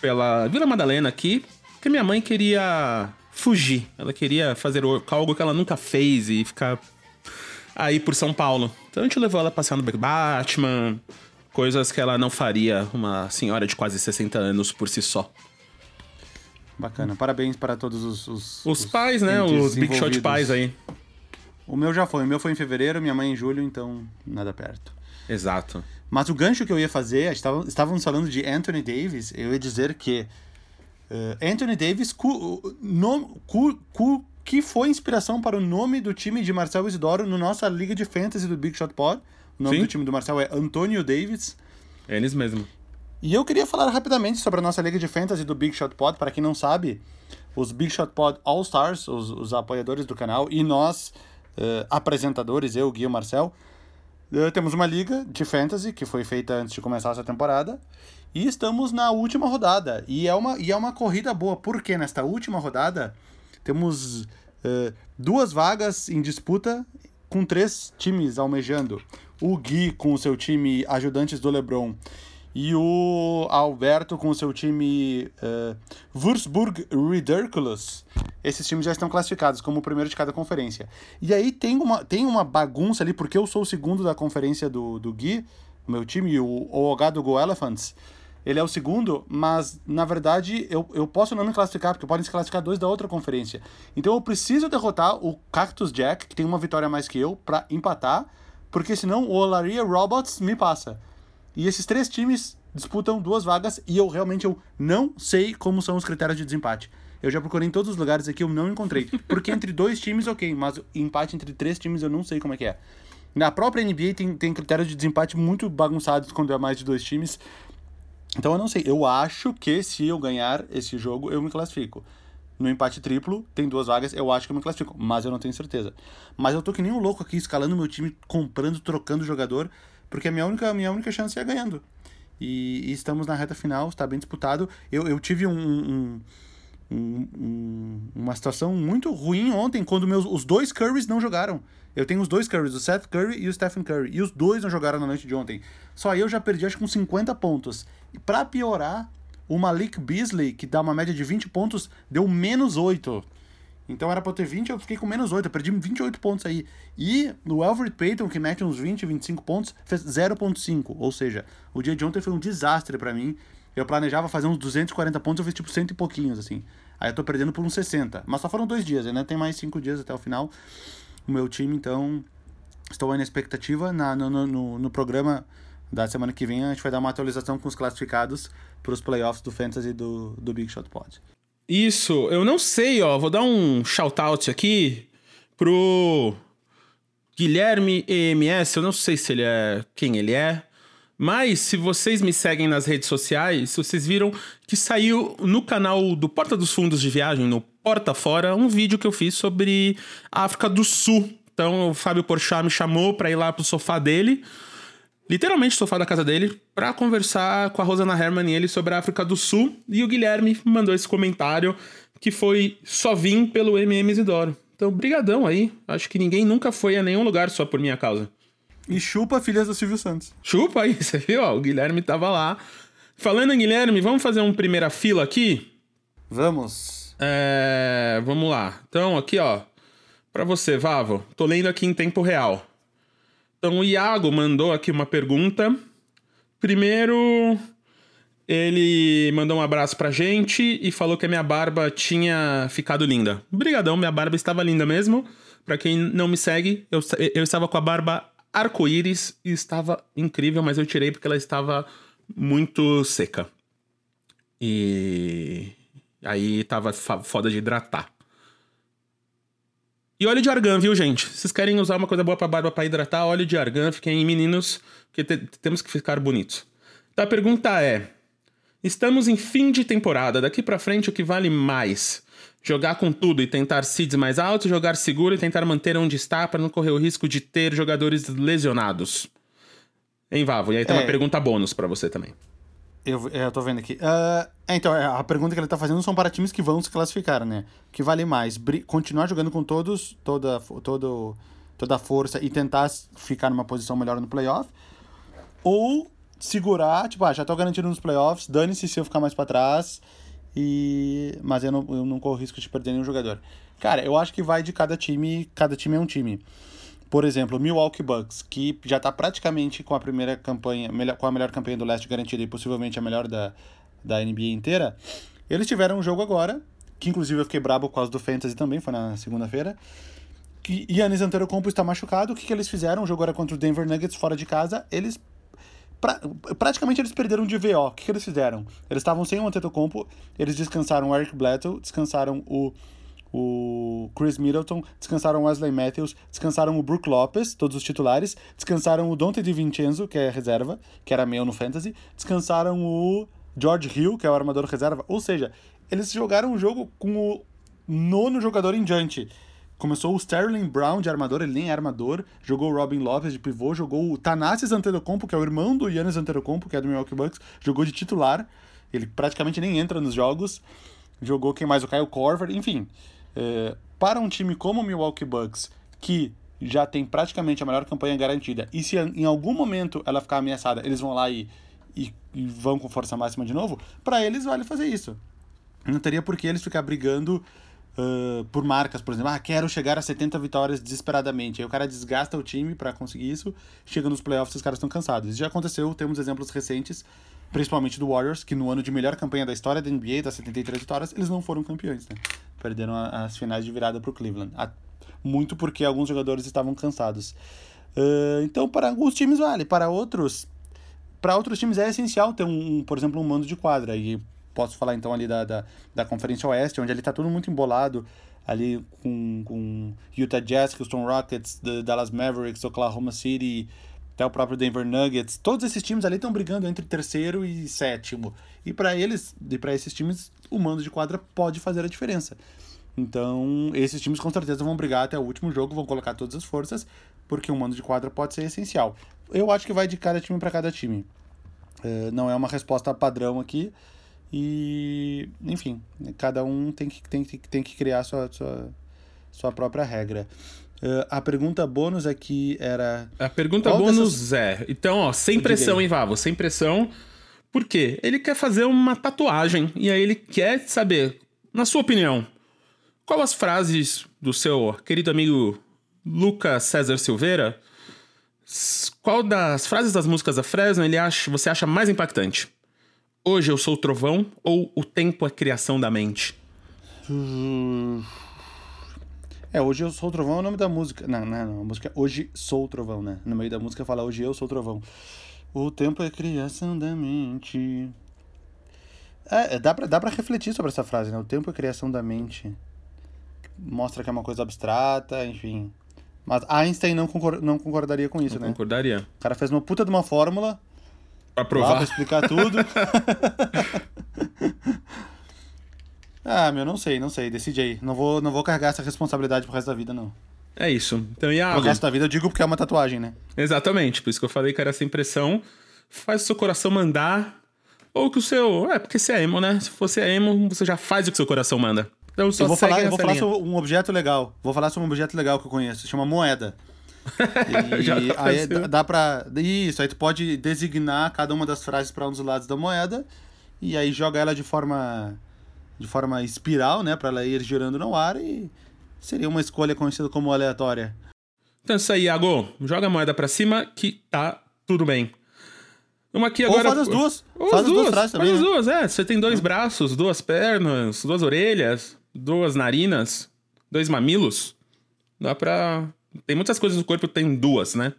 pela Vila Madalena aqui, porque minha mãe queria fugir. Ela queria fazer algo que ela nunca fez e ficar aí por São Paulo. Então a gente levou ela a passear no Beco Batman, coisas que ela não faria uma senhora de quase 60 anos por si só. Bacana. Parabéns para todos os... Os, Os pais, né? Os Big Shot pais aí. O meu já foi. O meu foi em fevereiro, minha mãe em julho, então nada perto. Exato. Mas o gancho que eu ia fazer, estava- estávamos falando de Anthony Davis, eu ia dizer que eh, Anthony Davis, cu, no, cu, cu- que foi inspiração para o nome do time de Marcel Isidoro no nossa liga de fantasy do Big Shot Pod. O nome Sim. do time do Marcel é Antônio Davis. É eles mesmo. E eu queria falar rapidamente sobre a nossa liga de fantasy do Big Shot Pod. Para quem não sabe, os Big Shot Pod All Stars, os, os apoiadores do canal, e nós, eh, apresentadores, eu, Gui e o Marcel, eh, temos uma liga de fantasy que foi feita antes de começar essa temporada. E estamos na última rodada. E é uma, e é uma corrida boa, porque nesta última rodada temos eh, duas vagas em disputa com três times almejando. O Gui com o seu time Ajudantes do LeBron e o Alberto com o seu time uh, Würzburg Ridiculous. Esses times já estão classificados como o primeiro de cada conferência. E aí tem uma, tem uma bagunça ali, porque eu sou o segundo da conferência do, do Gui, meu time, o OH do Go Elephants. Ele é o segundo, mas na verdade eu, eu posso não me classificar, porque podem se classificar dois da outra conferência. Então eu preciso derrotar o Cactus Jack, que tem uma vitória a mais que eu, pra empatar, porque senão o Olaria Robots me passa. E esses três times disputam duas vagas e eu realmente eu não sei como são os critérios de desempate. Eu já procurei em todos os lugares aqui, eu não encontrei. Porque entre dois times, ok, mas empate entre três times eu não sei como é que é. Na própria NBA tem, tem critérios de desempate muito bagunçados quando é mais de dois times. Então eu não sei. Eu acho que se eu ganhar esse jogo, eu me classifico. No empate triplo, tem duas vagas, eu acho que eu me classifico, mas eu não tenho certeza. Mas eu tô que nem um louco aqui, escalando meu time, comprando, trocando jogador, porque a minha única, minha única chance é ganhando. E, e estamos na reta final, está bem disputado. Eu, eu tive um, um- um- um- uma situação muito ruim ontem, quando meus, os dois Currys não jogaram. Eu tenho os dois Currys, o Seth Curry e o Stephen Curry. E os dois não jogaram na noite de ontem. Só eu já perdi acho que uns 50 pontos. E pra piorar, o Malik Beasley, que dá uma média de 20 pontos, deu menos 8. Então era pra eu ter 20, eu fiquei com menos 8. Eu perdi 28 pontos aí. E o Alfred Payton, que mete uns 20, 25 pontos, fez 0.5. Ou seja, o dia de ontem foi um desastre pra mim. Eu planejava fazer uns 240 pontos, eu fiz tipo cento e pouquinhos, assim. Aí eu tô perdendo por uns 60. Mas só foram dois dias, ainda tem mais cinco dias até o final. O meu time, então, estou aí na expectativa. Na, no- no, no programa da semana que vem, a gente vai dar uma atualização com os classificados para os playoffs do Fantasy do, do Big Shot Pod. Isso, eu não sei, ó. Vou dar um shout-out aqui pro Guilherme EMS. Eu não sei se ele é quem ele é. Mas se vocês me seguem nas redes sociais, vocês viram que saiu no canal do Porta dos Fundos de Viagem, no Porta Fora, um vídeo que eu fiz sobre a África do Sul. Então o Fábio Porchat me chamou pra ir lá pro sofá dele literalmente o sofá da casa dele, pra conversar com a Rosana Herman e ele sobre a África do Sul. E o Guilherme mandou esse comentário que foi só vim pelo MM Isidoro. Então, brigadão aí. Acho que ninguém nunca foi a nenhum lugar só por minha causa. E chupa filhas do Silvio Santos. Chupa aí, *laughs* você viu? Ó, o Guilherme tava lá. Falando em Guilherme, vamos fazer um primeira fila aqui? Vamos. É, vamos lá. Então, aqui, ó. Pra você, Vavo. Tô lendo aqui em tempo real. Então, o Iago mandou aqui uma pergunta. Primeiro, ele mandou um abraço pra gente e falou que a minha barba tinha ficado linda. Obrigadão, minha barba estava linda mesmo. Pra quem não me segue, eu, eu estava com a barba arco-íris e estava incrível, mas eu tirei porque ela estava muito seca. E aí tava foda de hidratar. E óleo de argan, viu, gente? Se vocês querem usar uma coisa boa pra barba pra hidratar, óleo de argan, fiquem meninos, que te- temos que ficar bonitos. Então a pergunta é: estamos em fim de temporada, daqui pra frente o que vale mais? Jogar com tudo e tentar seeds mais altos, jogar seguro e tentar manter onde está para não correr o risco de ter jogadores lesionados? Hein, Vavo? E aí tem É. uma pergunta bônus pra você também. Eu, eu tô vendo aqui. É, então, é, a pergunta que ele tá fazendo são para times que vão se classificar, né? O que vale mais? Continuar jogando com todos, toda, todo, toda a força e tentar ficar numa posição melhor no playoff? Ou segurar, tipo, ah, já tô garantido nos playoffs, dane-se se eu ficar mais pra trás, e... mas eu não, eu não corro risco de perder nenhum jogador. Cara, eu acho que vai de cada time, cada time é um time. Por exemplo, Milwaukee Bucks, que já está praticamente com a primeira campanha, melhor, com a melhor campanha do leste garantida e possivelmente a melhor da, da NBA inteira. Eles tiveram um jogo agora, que inclusive eu fiquei brabo por causa do Fantasy também, foi na segunda-feira. Que Yannis Antetokounmpo está machucado. O que, que eles fizeram? O jogo era contra o Denver Nuggets fora de casa. Eles pra- praticamente eles perderam de VO. O que, que eles fizeram? Eles estavam sem o Antetokounmpo, eles descansaram o Eric Bledsoe, descansaram o, o Chris Middleton, descansaram o Wesley Matthews, descansaram o Brook Lopez, todos os titulares, descansaram o Dante DiVincenzo, que é reserva, que era meu no Fantasy, descansaram o George Hill, que é o armador reserva. Ou seja, eles jogaram um jogo com o nono jogador em diante. Começou o Sterling Brown de armador, ele nem é armador. Jogou o Robin Lopez de pivô, jogou o Thanasis Antetokounmpo, que é o irmão do Giannis Antetokounmpo, que é do Milwaukee Bucks, jogou de titular. Ele praticamente nem entra nos jogos. Jogou quem mais? O Kyle Korver, enfim. É, para um time como o Milwaukee Bucks, que já tem praticamente a melhor campanha garantida, e se em algum momento ela ficar ameaçada, eles vão lá e, e, e vão com força máxima de novo, para eles vale fazer isso. Não teria por que eles ficar brigando ah, por marcas, por exemplo, ah, quero chegar a 70 vitórias desesperadamente. Aí o cara desgasta o time para conseguir isso, chega nos playoffs os caras estão cansados. Isso já aconteceu, temos exemplos recentes, principalmente do Warriors, que no ano de melhor campanha da história da NBA, das 73 vitórias, eles não foram campeões, né? Perderam as finais de virada pro Cleveland. A- Muito porque alguns jogadores estavam cansados. Ah, então, para alguns times vale, para outros para outros times é essencial ter um, por exemplo, um mando de quadra. E posso falar então ali da, da, da Conferência Oeste, onde ele tá tudo muito embolado ali com, com Utah Jazz, Houston Rockets, Dallas Mavericks, Oklahoma City, até o próprio Denver Nuggets. Todos esses times ali estão brigando entre terceiro e sétimo. E para eles, e para esses times, o mando de quadra pode fazer a diferença. Então, esses times com certeza vão brigar até o último jogo, vão colocar todas as forças, porque o mando de quadra pode ser essencial. Eu acho que vai de cada time para cada time. É, não é uma resposta padrão aqui. E, enfim, cada um tem que, tem, que- tem que criar sua, sua, sua própria regra. É, a pergunta bônus aqui era. A pergunta Qual bônus dessas- é. Então, ó, sem pressão, hein, Vavo? Sem pressão. Por quê? Ele quer fazer uma tatuagem. E aí ele quer saber, na sua opinião, qual as frases do seu querido amigo Lucas César Silveira? Qual das frases das músicas da Fresno ele acha, você acha mais impactante? Hoje eu sou o trovão ou o tempo é criação da mente? É, Hoje Eu Sou o Trovão é o nome da música. Não, não, não. A música é Hoje Sou o Trovão, né? No meio da música fala Hoje Eu Sou o Trovão. O tempo é criação da mente. É, é, dá pra, dá pra refletir sobre essa frase, né? O tempo é criação da mente. Mostra que é uma coisa abstrata, enfim. Mas Einstein não, concor não concordaria com isso, né? Concordaria. O cara fez uma puta de uma fórmula Pra lá provar. pra explicar tudo. *laughs* *laughs* ah, meu, não sei, não sei. Decide aí. Não vou, não vou carregar essa responsabilidade pro resto da vida, não. É isso. Então, Pro Iago. resto da vida eu digo porque é uma tatuagem, né? Exatamente, por isso que eu falei que era sem pressão. Faz o seu coração mandar. Ou que o seu. É, porque você é emo, né? Se você é emo, você já faz o que seu coração manda. Então só Eu vou falar, eu vou falar sobre um objeto legal. Vou falar sobre um objeto legal que eu conheço. Chama moeda. *laughs* E Já aí dá- dá pra. Isso, aí tu pode designar cada uma das frases para um dos lados da moeda. E aí joga ela de forma. De forma espiral, né? Pra ela ir girando no ar e. Seria uma escolha conhecida como aleatória. Então é isso aí, Iago. Joga a moeda pra cima que tá tudo bem. Vamos aqui Ou agora. faz as duas. Ou Faz as as duas duas, frases também, Faz as né? duas, é. Você tem dois braços, duas pernas, duas orelhas, duas narinas, dois mamilos. Dá pra. Tem muitas coisas no corpo que tem duas, né?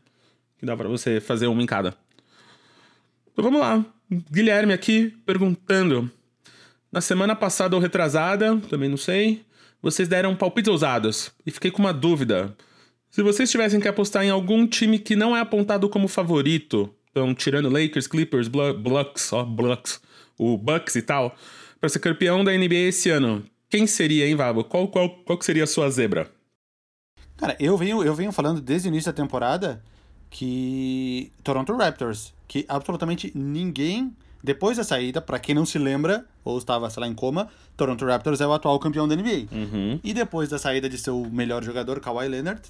Que dá pra você fazer uma em cada. Então vamos lá. Guilherme aqui perguntando. Na semana passada ou retrasada, também não sei, vocês deram palpites ousados. E fiquei com uma dúvida. Se vocês tivessem que apostar em algum time que não é apontado como favorito, então tirando Lakers, Clippers, Blu- Bucks, ó, o Bucks e tal, pra ser campeão da NBA esse ano, quem seria, hein, Vavo? Qual, qual, qual seria a sua zebra? Cara, eu venho, eu venho falando desde o início da temporada que Toronto Raptors, que absolutamente ninguém, depois da saída, pra quem não se lembra, ou estava, sei lá, em coma, Toronto Raptors é o atual campeão da NBA. Uhum. E depois da saída de seu melhor jogador, Kawhi Leonard,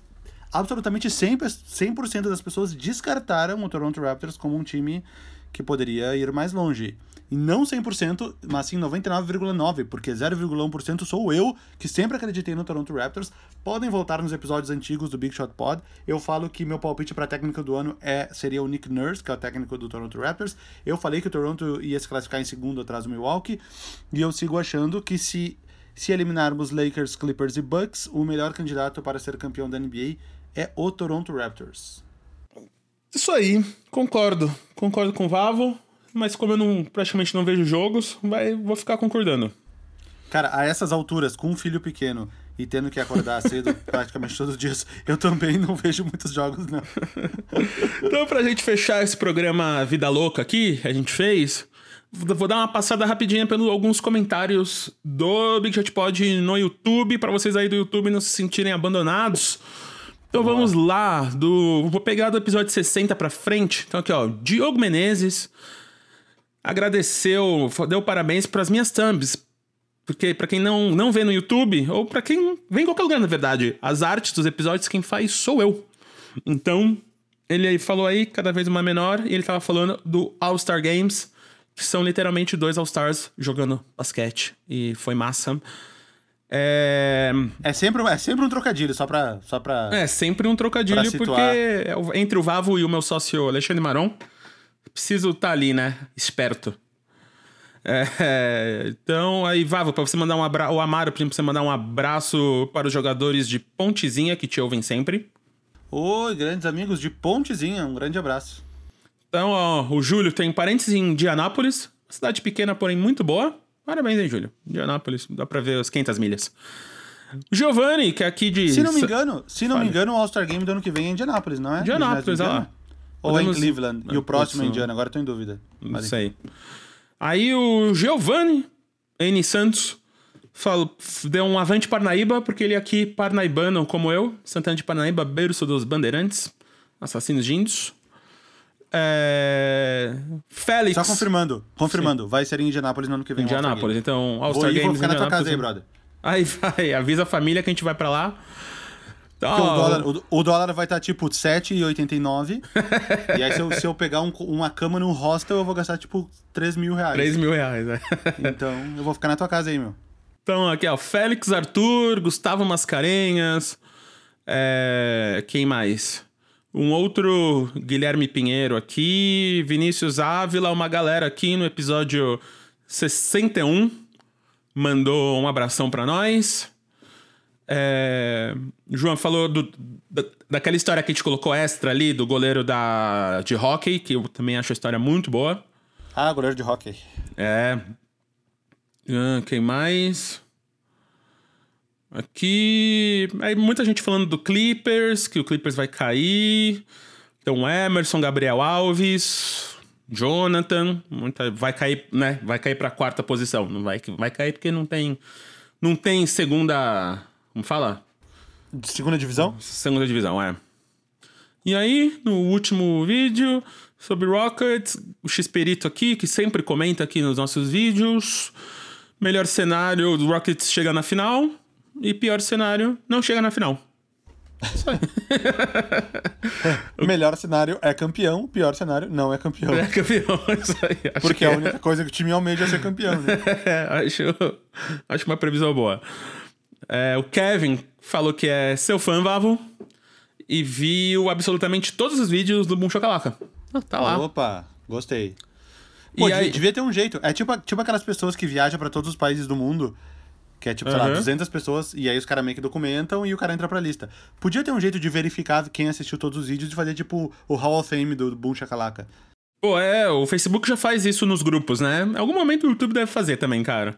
absolutamente 100%, 100 das pessoas descartaram o Toronto Raptors como um time que poderia ir mais longe. E não 100%, mas sim 99,9%, porque 0,1% sou eu, que sempre acreditei no Toronto Raptors. Podem voltar nos episódios antigos do Big Shot Pod. Eu falo que meu palpite para técnico do ano é seria o Nick Nurse, que é o técnico do Toronto Raptors. Eu falei que o Toronto ia se classificar em segundo atrás do Milwaukee, e eu sigo achando que se se eliminarmos Lakers, Clippers e Bucks, o melhor candidato para ser campeão da NBA é o Toronto Raptors. Isso aí, concordo. Concordo com o Vavo, mas como eu não, praticamente não vejo jogos, vai, vou ficar concordando. Cara, a essas alturas, com um filho pequeno e tendo que acordar cedo *laughs* praticamente todos os dias, eu também não vejo muitos jogos, não. *laughs* Então, pra gente fechar esse programa Vida Louca aqui, que a gente fez, vou dar uma passada rapidinha pelos alguns comentários do Big Shot Pod no YouTube, pra vocês aí do YouTube não se sentirem abandonados. Então vamos lá, do, vou pegar do episódio 60 pra frente. Então aqui, ó, Diogo Menezes agradeceu, deu parabéns pras minhas thumbs. Porque pra quem não, não vê no YouTube, ou pra quem vê em qualquer lugar, na verdade, as artes dos episódios quem faz sou eu. Então, ele falou aí, cada vez uma menor, e ele tava falando do All-Star Games, que são literalmente dois All-Stars jogando basquete. E foi massa. É, É sempre, é sempre um trocadilho, só pra. Só pra... é sempre um trocadilho, porque é entre o Vavo e o meu sócio Alexandre Maron, preciso estar ali, né? Esperto. É, então, aí, Vavo, pra você mandar um abraço. O Amaro, pra você mandar um abraço para os jogadores de Pontezinha que te ouvem sempre. Oi, grandes amigos de Pontezinha, um grande abraço. Então, ó, o Júlio tem parentes em Indianápolis, cidade pequena, porém muito boa. Parabéns aí, Júlio. Indianápolis, dá pra ver as 500 milhas. Giovanni, que é aqui de. Se não me engano, se não me Fale. engano, o All-Star Game do ano que vem é em Indianápolis, não é? Indianápolis, olha lá. Ou é em Podemos- Cleveland, e o próximo é Indiana, agora eu tô em dúvida. Não sei. Aí o Giovanni N. Santos falou, deu um avante Parnaíba, porque ele é aqui parnaibano como eu, Santana de Parnaíba, berço dos bandeirantes, assassinos de índios. É... Félix. Só confirmando, confirmando, vai ser em Indianápolis no ano que vem. Indianápolis, então All-Star ir, vou Games ficar na tua casa aí, brother. Aí vai, avisa a família que a gente vai pra lá. Então, o, ó, dólar, o, o dólar vai estar tipo 7,89. e aí, se eu, se eu pegar um- uma cama num hostel, eu vou gastar tipo 3 mil reais. 3 mil reais, né? *laughs* Então, eu vou ficar na tua casa aí, meu. Então, aqui, ó, Félix Arthur, Gustavo Mascarenhas, é, quem mais? Um outro Guilherme Pinheiro aqui, Vinícius Ávila, uma galera aqui no episódio 61 mandou um abração pra nós. É, João falou do- da, daquela história que a gente colocou extra ali, do goleiro da, de hockey, que eu também acho a história muito boa. Ah, goleiro de hockey. É. Ah, quem mais? Aqui. Aí muita gente falando do Clippers, que o Clippers vai cair. Então, Emerson, Gabriel Alves, Jonathan. Muita, vai cair, né? Vai cair pra quarta posição. Não vai, vai cair porque não tem. Não tem segunda. Como fala? De segunda divisão? Segunda divisão, é. E aí, no último vídeo sobre Rockets, o Xperito aqui, que sempre comenta aqui nos nossos vídeos, Melhor cenário, o Rockets chega na final. E pior cenário, não chega na final. Isso aí. *laughs* Melhor cenário é campeão, pior cenário não é campeão. É campeão, *laughs* isso aí. Porque que a é. única coisa que o time almeja é ser campeão, né? *laughs* acho, acho uma previsão boa. É, o Kevin falou que é seu fã, Vavo. E viu absolutamente todos os vídeos do Boom Chocalaca. Ah, Tá lá. Opa, gostei. E Pô, aí- devia, devia ter um jeito. É tipo, tipo aquelas pessoas que viajam pra todos os países do mundo, que é tipo, sei lá, Aham. 200 pessoas, e aí os caras meio que documentam e o cara entra pra lista. Podia ter um jeito de verificar quem assistiu todos os vídeos e fazer tipo o Hall of Fame do Boom Shakalaka. Pô, é, o Facebook já faz isso nos grupos, né? Em algum momento o YouTube deve fazer também, cara.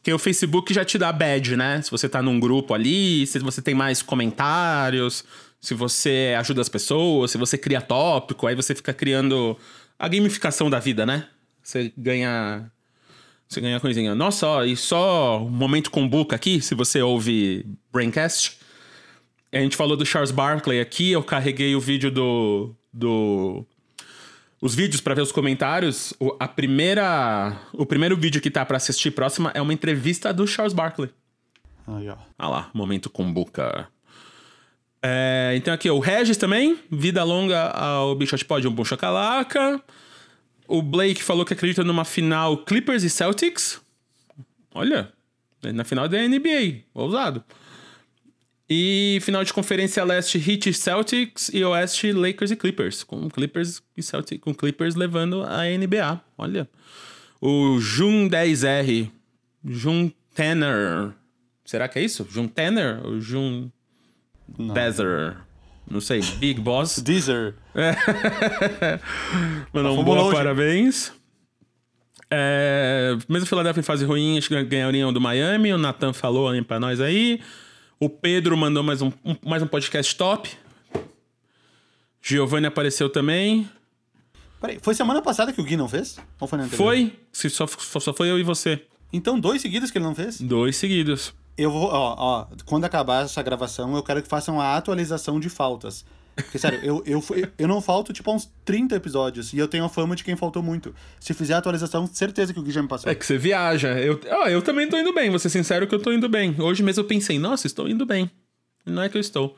Porque o Facebook já te dá badge, né? Se você tá num grupo ali, se você tem mais comentários, se você ajuda as pessoas, se você cria tópico, aí você fica criando a gamificação da vida, né? Você ganha. Você ganha coisinha. Nossa, ó, e só um momento com Buca aqui, se você ouve Braincast. A gente falou do Charles Barkley aqui, eu carreguei o vídeo do. do os vídeos pra ver os comentários. O, a primeira, o primeiro vídeo que tá pra assistir próxima é uma entrevista do Charles Barkley. Aí, ó. Ah lá, momento com boca. É, então aqui, o Regis também. Vida longa ao Bichot Pod, um bom chacalaca. O Blake falou que acredita numa final Clippers e Celtics. Olha, na final da NBA. Ousado. E final de conferência leste Heat Celtics e oeste Lakers e Clippers, com Clippers e Celtics, com Clippers levando a NBA. Olha. O Jun 10R, Jun Tanner. Será que é isso? Jun Tanner ou Jun Bezer? Não sei. Big Boss. *laughs* Deezer. Mandou um fomos boa longe. parabéns. É, mesmo Philadelphia em fase ruim, acho que ganhariam do Miami. O Nathan falou aí pra nós aí. O Pedro mandou mais um, um- mais um podcast top. Giovanni apareceu também. Peraí, foi semana passada que o Gui não fez? Ou foi na anterior? Foi? Se só, só, só foi eu e você. Então, dois seguidos que ele não fez? Dois seguidos. Eu vou, ó, ó, quando acabar essa gravação, eu quero que façam a atualização de faltas. Porque, sério, eu, eu, eu não falto, tipo, uns 30 episódios. E eu tenho a fama de quem faltou muito. Se fizer a atualização, certeza que o Gui já me passou. É que você viaja. Eu, ó, eu também tô indo bem, vou ser sincero que eu tô indo bem. Hoje mesmo eu pensei, nossa, estou indo bem. Não é que eu estou.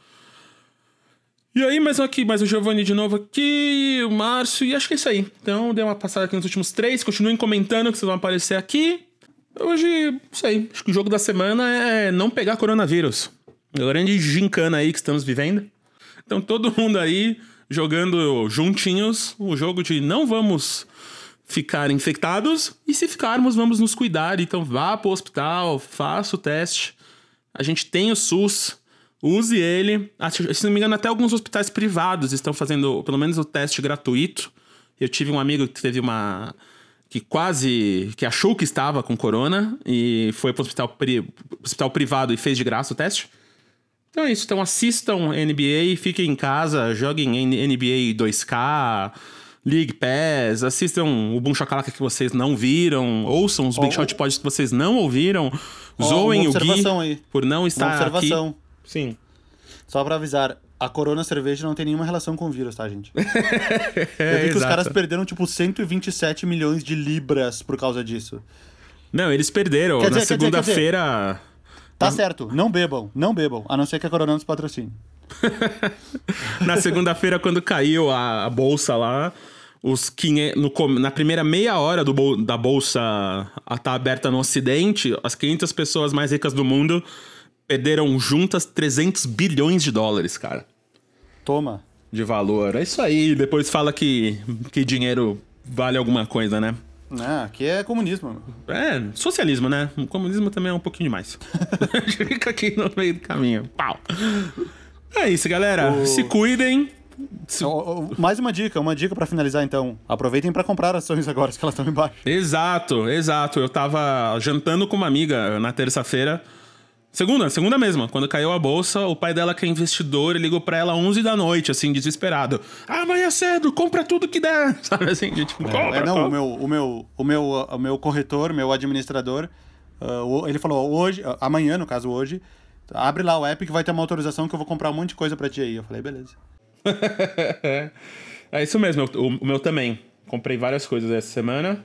E aí, mais aqui, mais o Giovanni de novo aqui, o Márcio, e acho que é isso aí. Então, dei uma passada aqui nos últimos três, continuem comentando que vocês vão aparecer aqui. Hoje, isso aí, acho que o jogo da semana é não pegar coronavírus. Grande gincana aí que estamos vivendo. Então, todo mundo aí jogando juntinhos o jogo de não vamos ficar infectados e se ficarmos, vamos nos cuidar. Então, vá pro hospital, faça o teste. A gente tem o SUS, use ele. Se não me engano, até alguns hospitais privados estão fazendo pelo menos o teste gratuito. Eu tive um amigo que teve uma. que quase. que achou que estava com corona e foi pro hospital, pri- hospital privado e fez de graça o teste. Então é isso. Então assistam NBA, fiquem em casa, joguem NBA 2K, League Pass, assistam o Boom Chacalaca que vocês não viram, ouçam os Big Ó, Shot Pods que vocês não ouviram, Ó, zoem o Gui aí. por não Uma estar observação. aqui. Sim. Só pra avisar, a Corona Cerveja não tem nenhuma relação com o vírus, tá, gente? *laughs* Eu É, vi que os exato. caras perderam, tipo, 127 milhões de libras por causa disso. Não, eles perderam. Na segunda-feira. Tá certo, não bebam, não bebam, a não ser que a Corona nos patrocine. *laughs* Na segunda-feira, quando caiu a, a bolsa lá, os 500, no na primeira meia hora do da bolsa a tá aberta no Ocidente, as 500 pessoas mais ricas do mundo perderam juntas 300 bilhões de dólares, cara, Toma. de valor. É isso aí. Depois fala que, que dinheiro vale alguma coisa, né? Ah, aqui é comunismo. É, socialismo, né? O comunismo também é um pouquinho demais. *laughs* *laughs* Fica aqui no meio do caminho. Pau. É isso, galera. O- Se cuidem. Ó, Mais uma dica, uma dica pra finalizar então. Aproveitem pra comprar ações agora, que elas estão embaixo. Exato, exato. Eu tava jantando com uma amiga na terça-feira. Segunda, segunda mesma. Quando caiu a bolsa, o pai dela, que é investidor, ligou pra ela 11 da noite, assim, desesperado. Ah, amanhã cedo, compra tudo que der. *laughs* Sabe assim, de, tipo, compra, É, não, compra. o meu, o meu, o meu, o meu corretor, meu administrador, o- ele falou hoje, ah, amanhã, no caso hoje, abre lá o app que vai ter uma autorização que eu vou comprar um monte de coisa pra ti aí. Eu falei, beleza. *laughs* é isso mesmo, o, o meu também. Comprei várias coisas essa semana.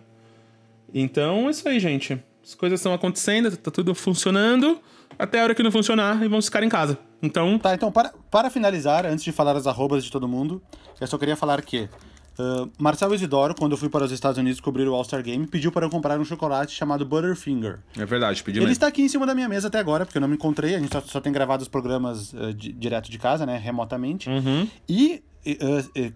Então, é isso aí, gente. As coisas estão acontecendo, tá tudo funcionando, até a hora que não funcionar e vamos ficar em casa. Então, Tá, então, para, para finalizar, antes de falar as arrobas de todo mundo, eu só queria falar que uh, Marcel Isidoro, quando eu fui para os Estados Unidos cobrir o All-Star Game, pediu para eu comprar um chocolate chamado Butterfinger. é verdade, pedi Ele mesmo. está aqui em cima da minha mesa até agora, porque eu não me encontrei. A gente só, só tem gravado os programas uh, di- direto de casa, né? Remotamente. E uh, uh,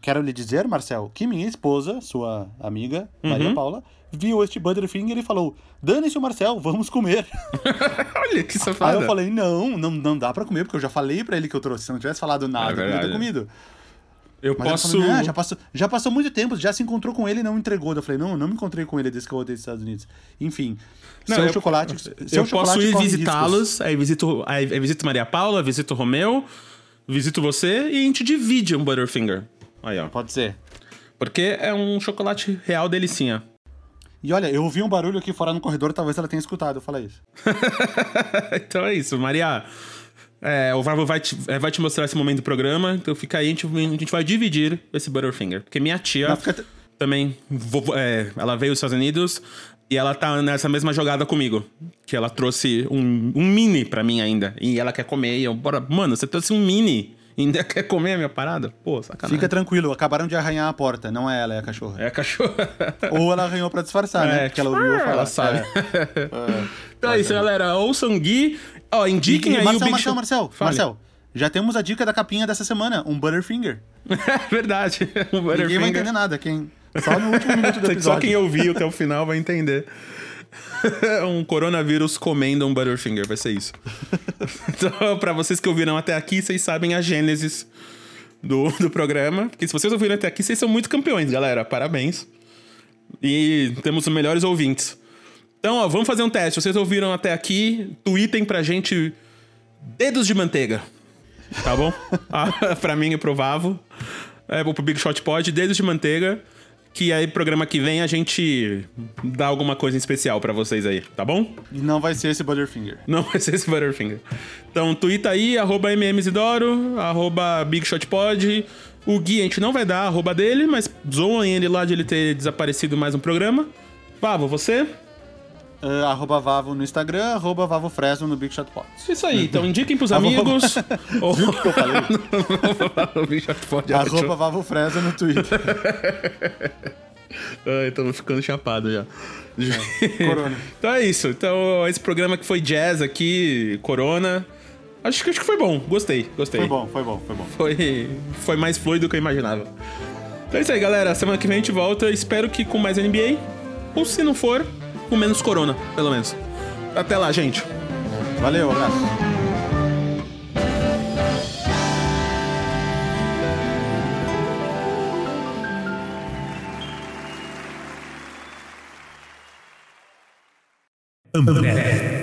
quero lhe dizer, Marcel, que minha esposa, sua amiga, Maria Paula, viu este Butterfinger e falou: Dane-se o Marcel, vamos comer. *laughs* Olha que Aí safada. eu falei: não, não, não dá pra comer, porque eu já falei pra ele que eu trouxe. Se não tivesse falado nada, É eu podia ter verdade. comido. eu Mas posso. falou, "Não, já, passou, já passou muito tempo, já se encontrou com ele e não entregou. Eu falei, não, eu não me encontrei com ele desde que eu voltei dos Estados Unidos. Enfim, Não, seu eu- chocolate. seu eu chocolate posso ir visitá-los, aí visito, aí visito Maria Paula, visito o Romeu, visito você e a gente divide um Butterfinger. Aí, ó. Pode ser. Porque é um chocolate real delicinha. E olha, eu ouvi um barulho aqui fora no corredor, talvez ela tenha escutado, eu falei isso. *laughs* então é isso, Maria. é, o Vavo vai te, é, vai te mostrar esse momento do programa, então fica aí, a gente, a gente vai dividir esse Butterfinger. Porque minha tia Não, fica- também, é, ela veio dos Estados Unidos e ela tá nessa mesma jogada comigo. Que ela trouxe um, um mini pra mim ainda. E ela quer comer. E eu, bora, mano, você trouxe um mini ainda *laughs* quer comer a minha parada? Pô, sacanagem. Fica tranquilo, acabaram de arranhar a porta, não é ela, é a cachorra. É a cachorra. *laughs* Ou ela arranhou pra disfarçar, né? É, Porque ela ouviu eu falar. Ela sabe. É. *laughs* então é isso, galera. Ouçam Gui. Ó, indiquem E, aí Marcel, o Big Marcel, Show. Marcel, Fale. Marcel, já temos a dica da capinha dessa semana, um Butterfinger. É verdade. Um Ninguém vai Butterfinger. entender nada, quem... Só no último minuto do *laughs* Só episódio. quem ouviu até o final vai entender. *laughs* um coronavírus comendo um Butterfinger, vai ser isso. *laughs* então, pra vocês que ouviram até aqui, vocês sabem a gênesis do, do programa. Porque se vocês ouviram até aqui, vocês são muito campeões, galera. Parabéns. E temos os melhores ouvintes. Então, ó, vamos fazer um teste. Vocês ouviram até aqui, tweetem pra gente dedos de manteiga. Tá bom? ah, pra mim e pro Vavo. É, pro Big Shot Pod, dedos de manteiga. Que aí, programa que vem, a gente dá alguma coisa em especial pra vocês aí, tá bom? E não vai ser esse Butterfinger. *laughs* Não vai ser esse Butterfinger. Então, twitta aí, arroba mmzidoro, arroba bigshotpod. O Gui, a gente não vai dar arroba dele, mas zoam ele lá de ele ter desaparecido mais um programa. Vavo, você? Uh, arroba Vavo no Instagram, arroba Vavo Fresno no Big Shot Pod. Isso aí, então indiquem pros *laughs* amigos. Ou... Viu o que eu falei? *laughs* Big Shot Pod é *laughs* arroba Vavo Fresno no Twitter. Ai, tô ficando chapado já. Corona. então é isso. Então, esse programa que foi jazz aqui, Corona. Acho que, acho que foi bom. Gostei, gostei. Foi bom, foi bom, foi bom. Foi, foi mais fluido do que eu imaginava. Então é isso aí, galera. Semana que vem a gente volta. Espero que com mais NBA. Ou se não for, com menos Corona, pelo menos. Até lá, gente. Valeu, abraço. Ambev.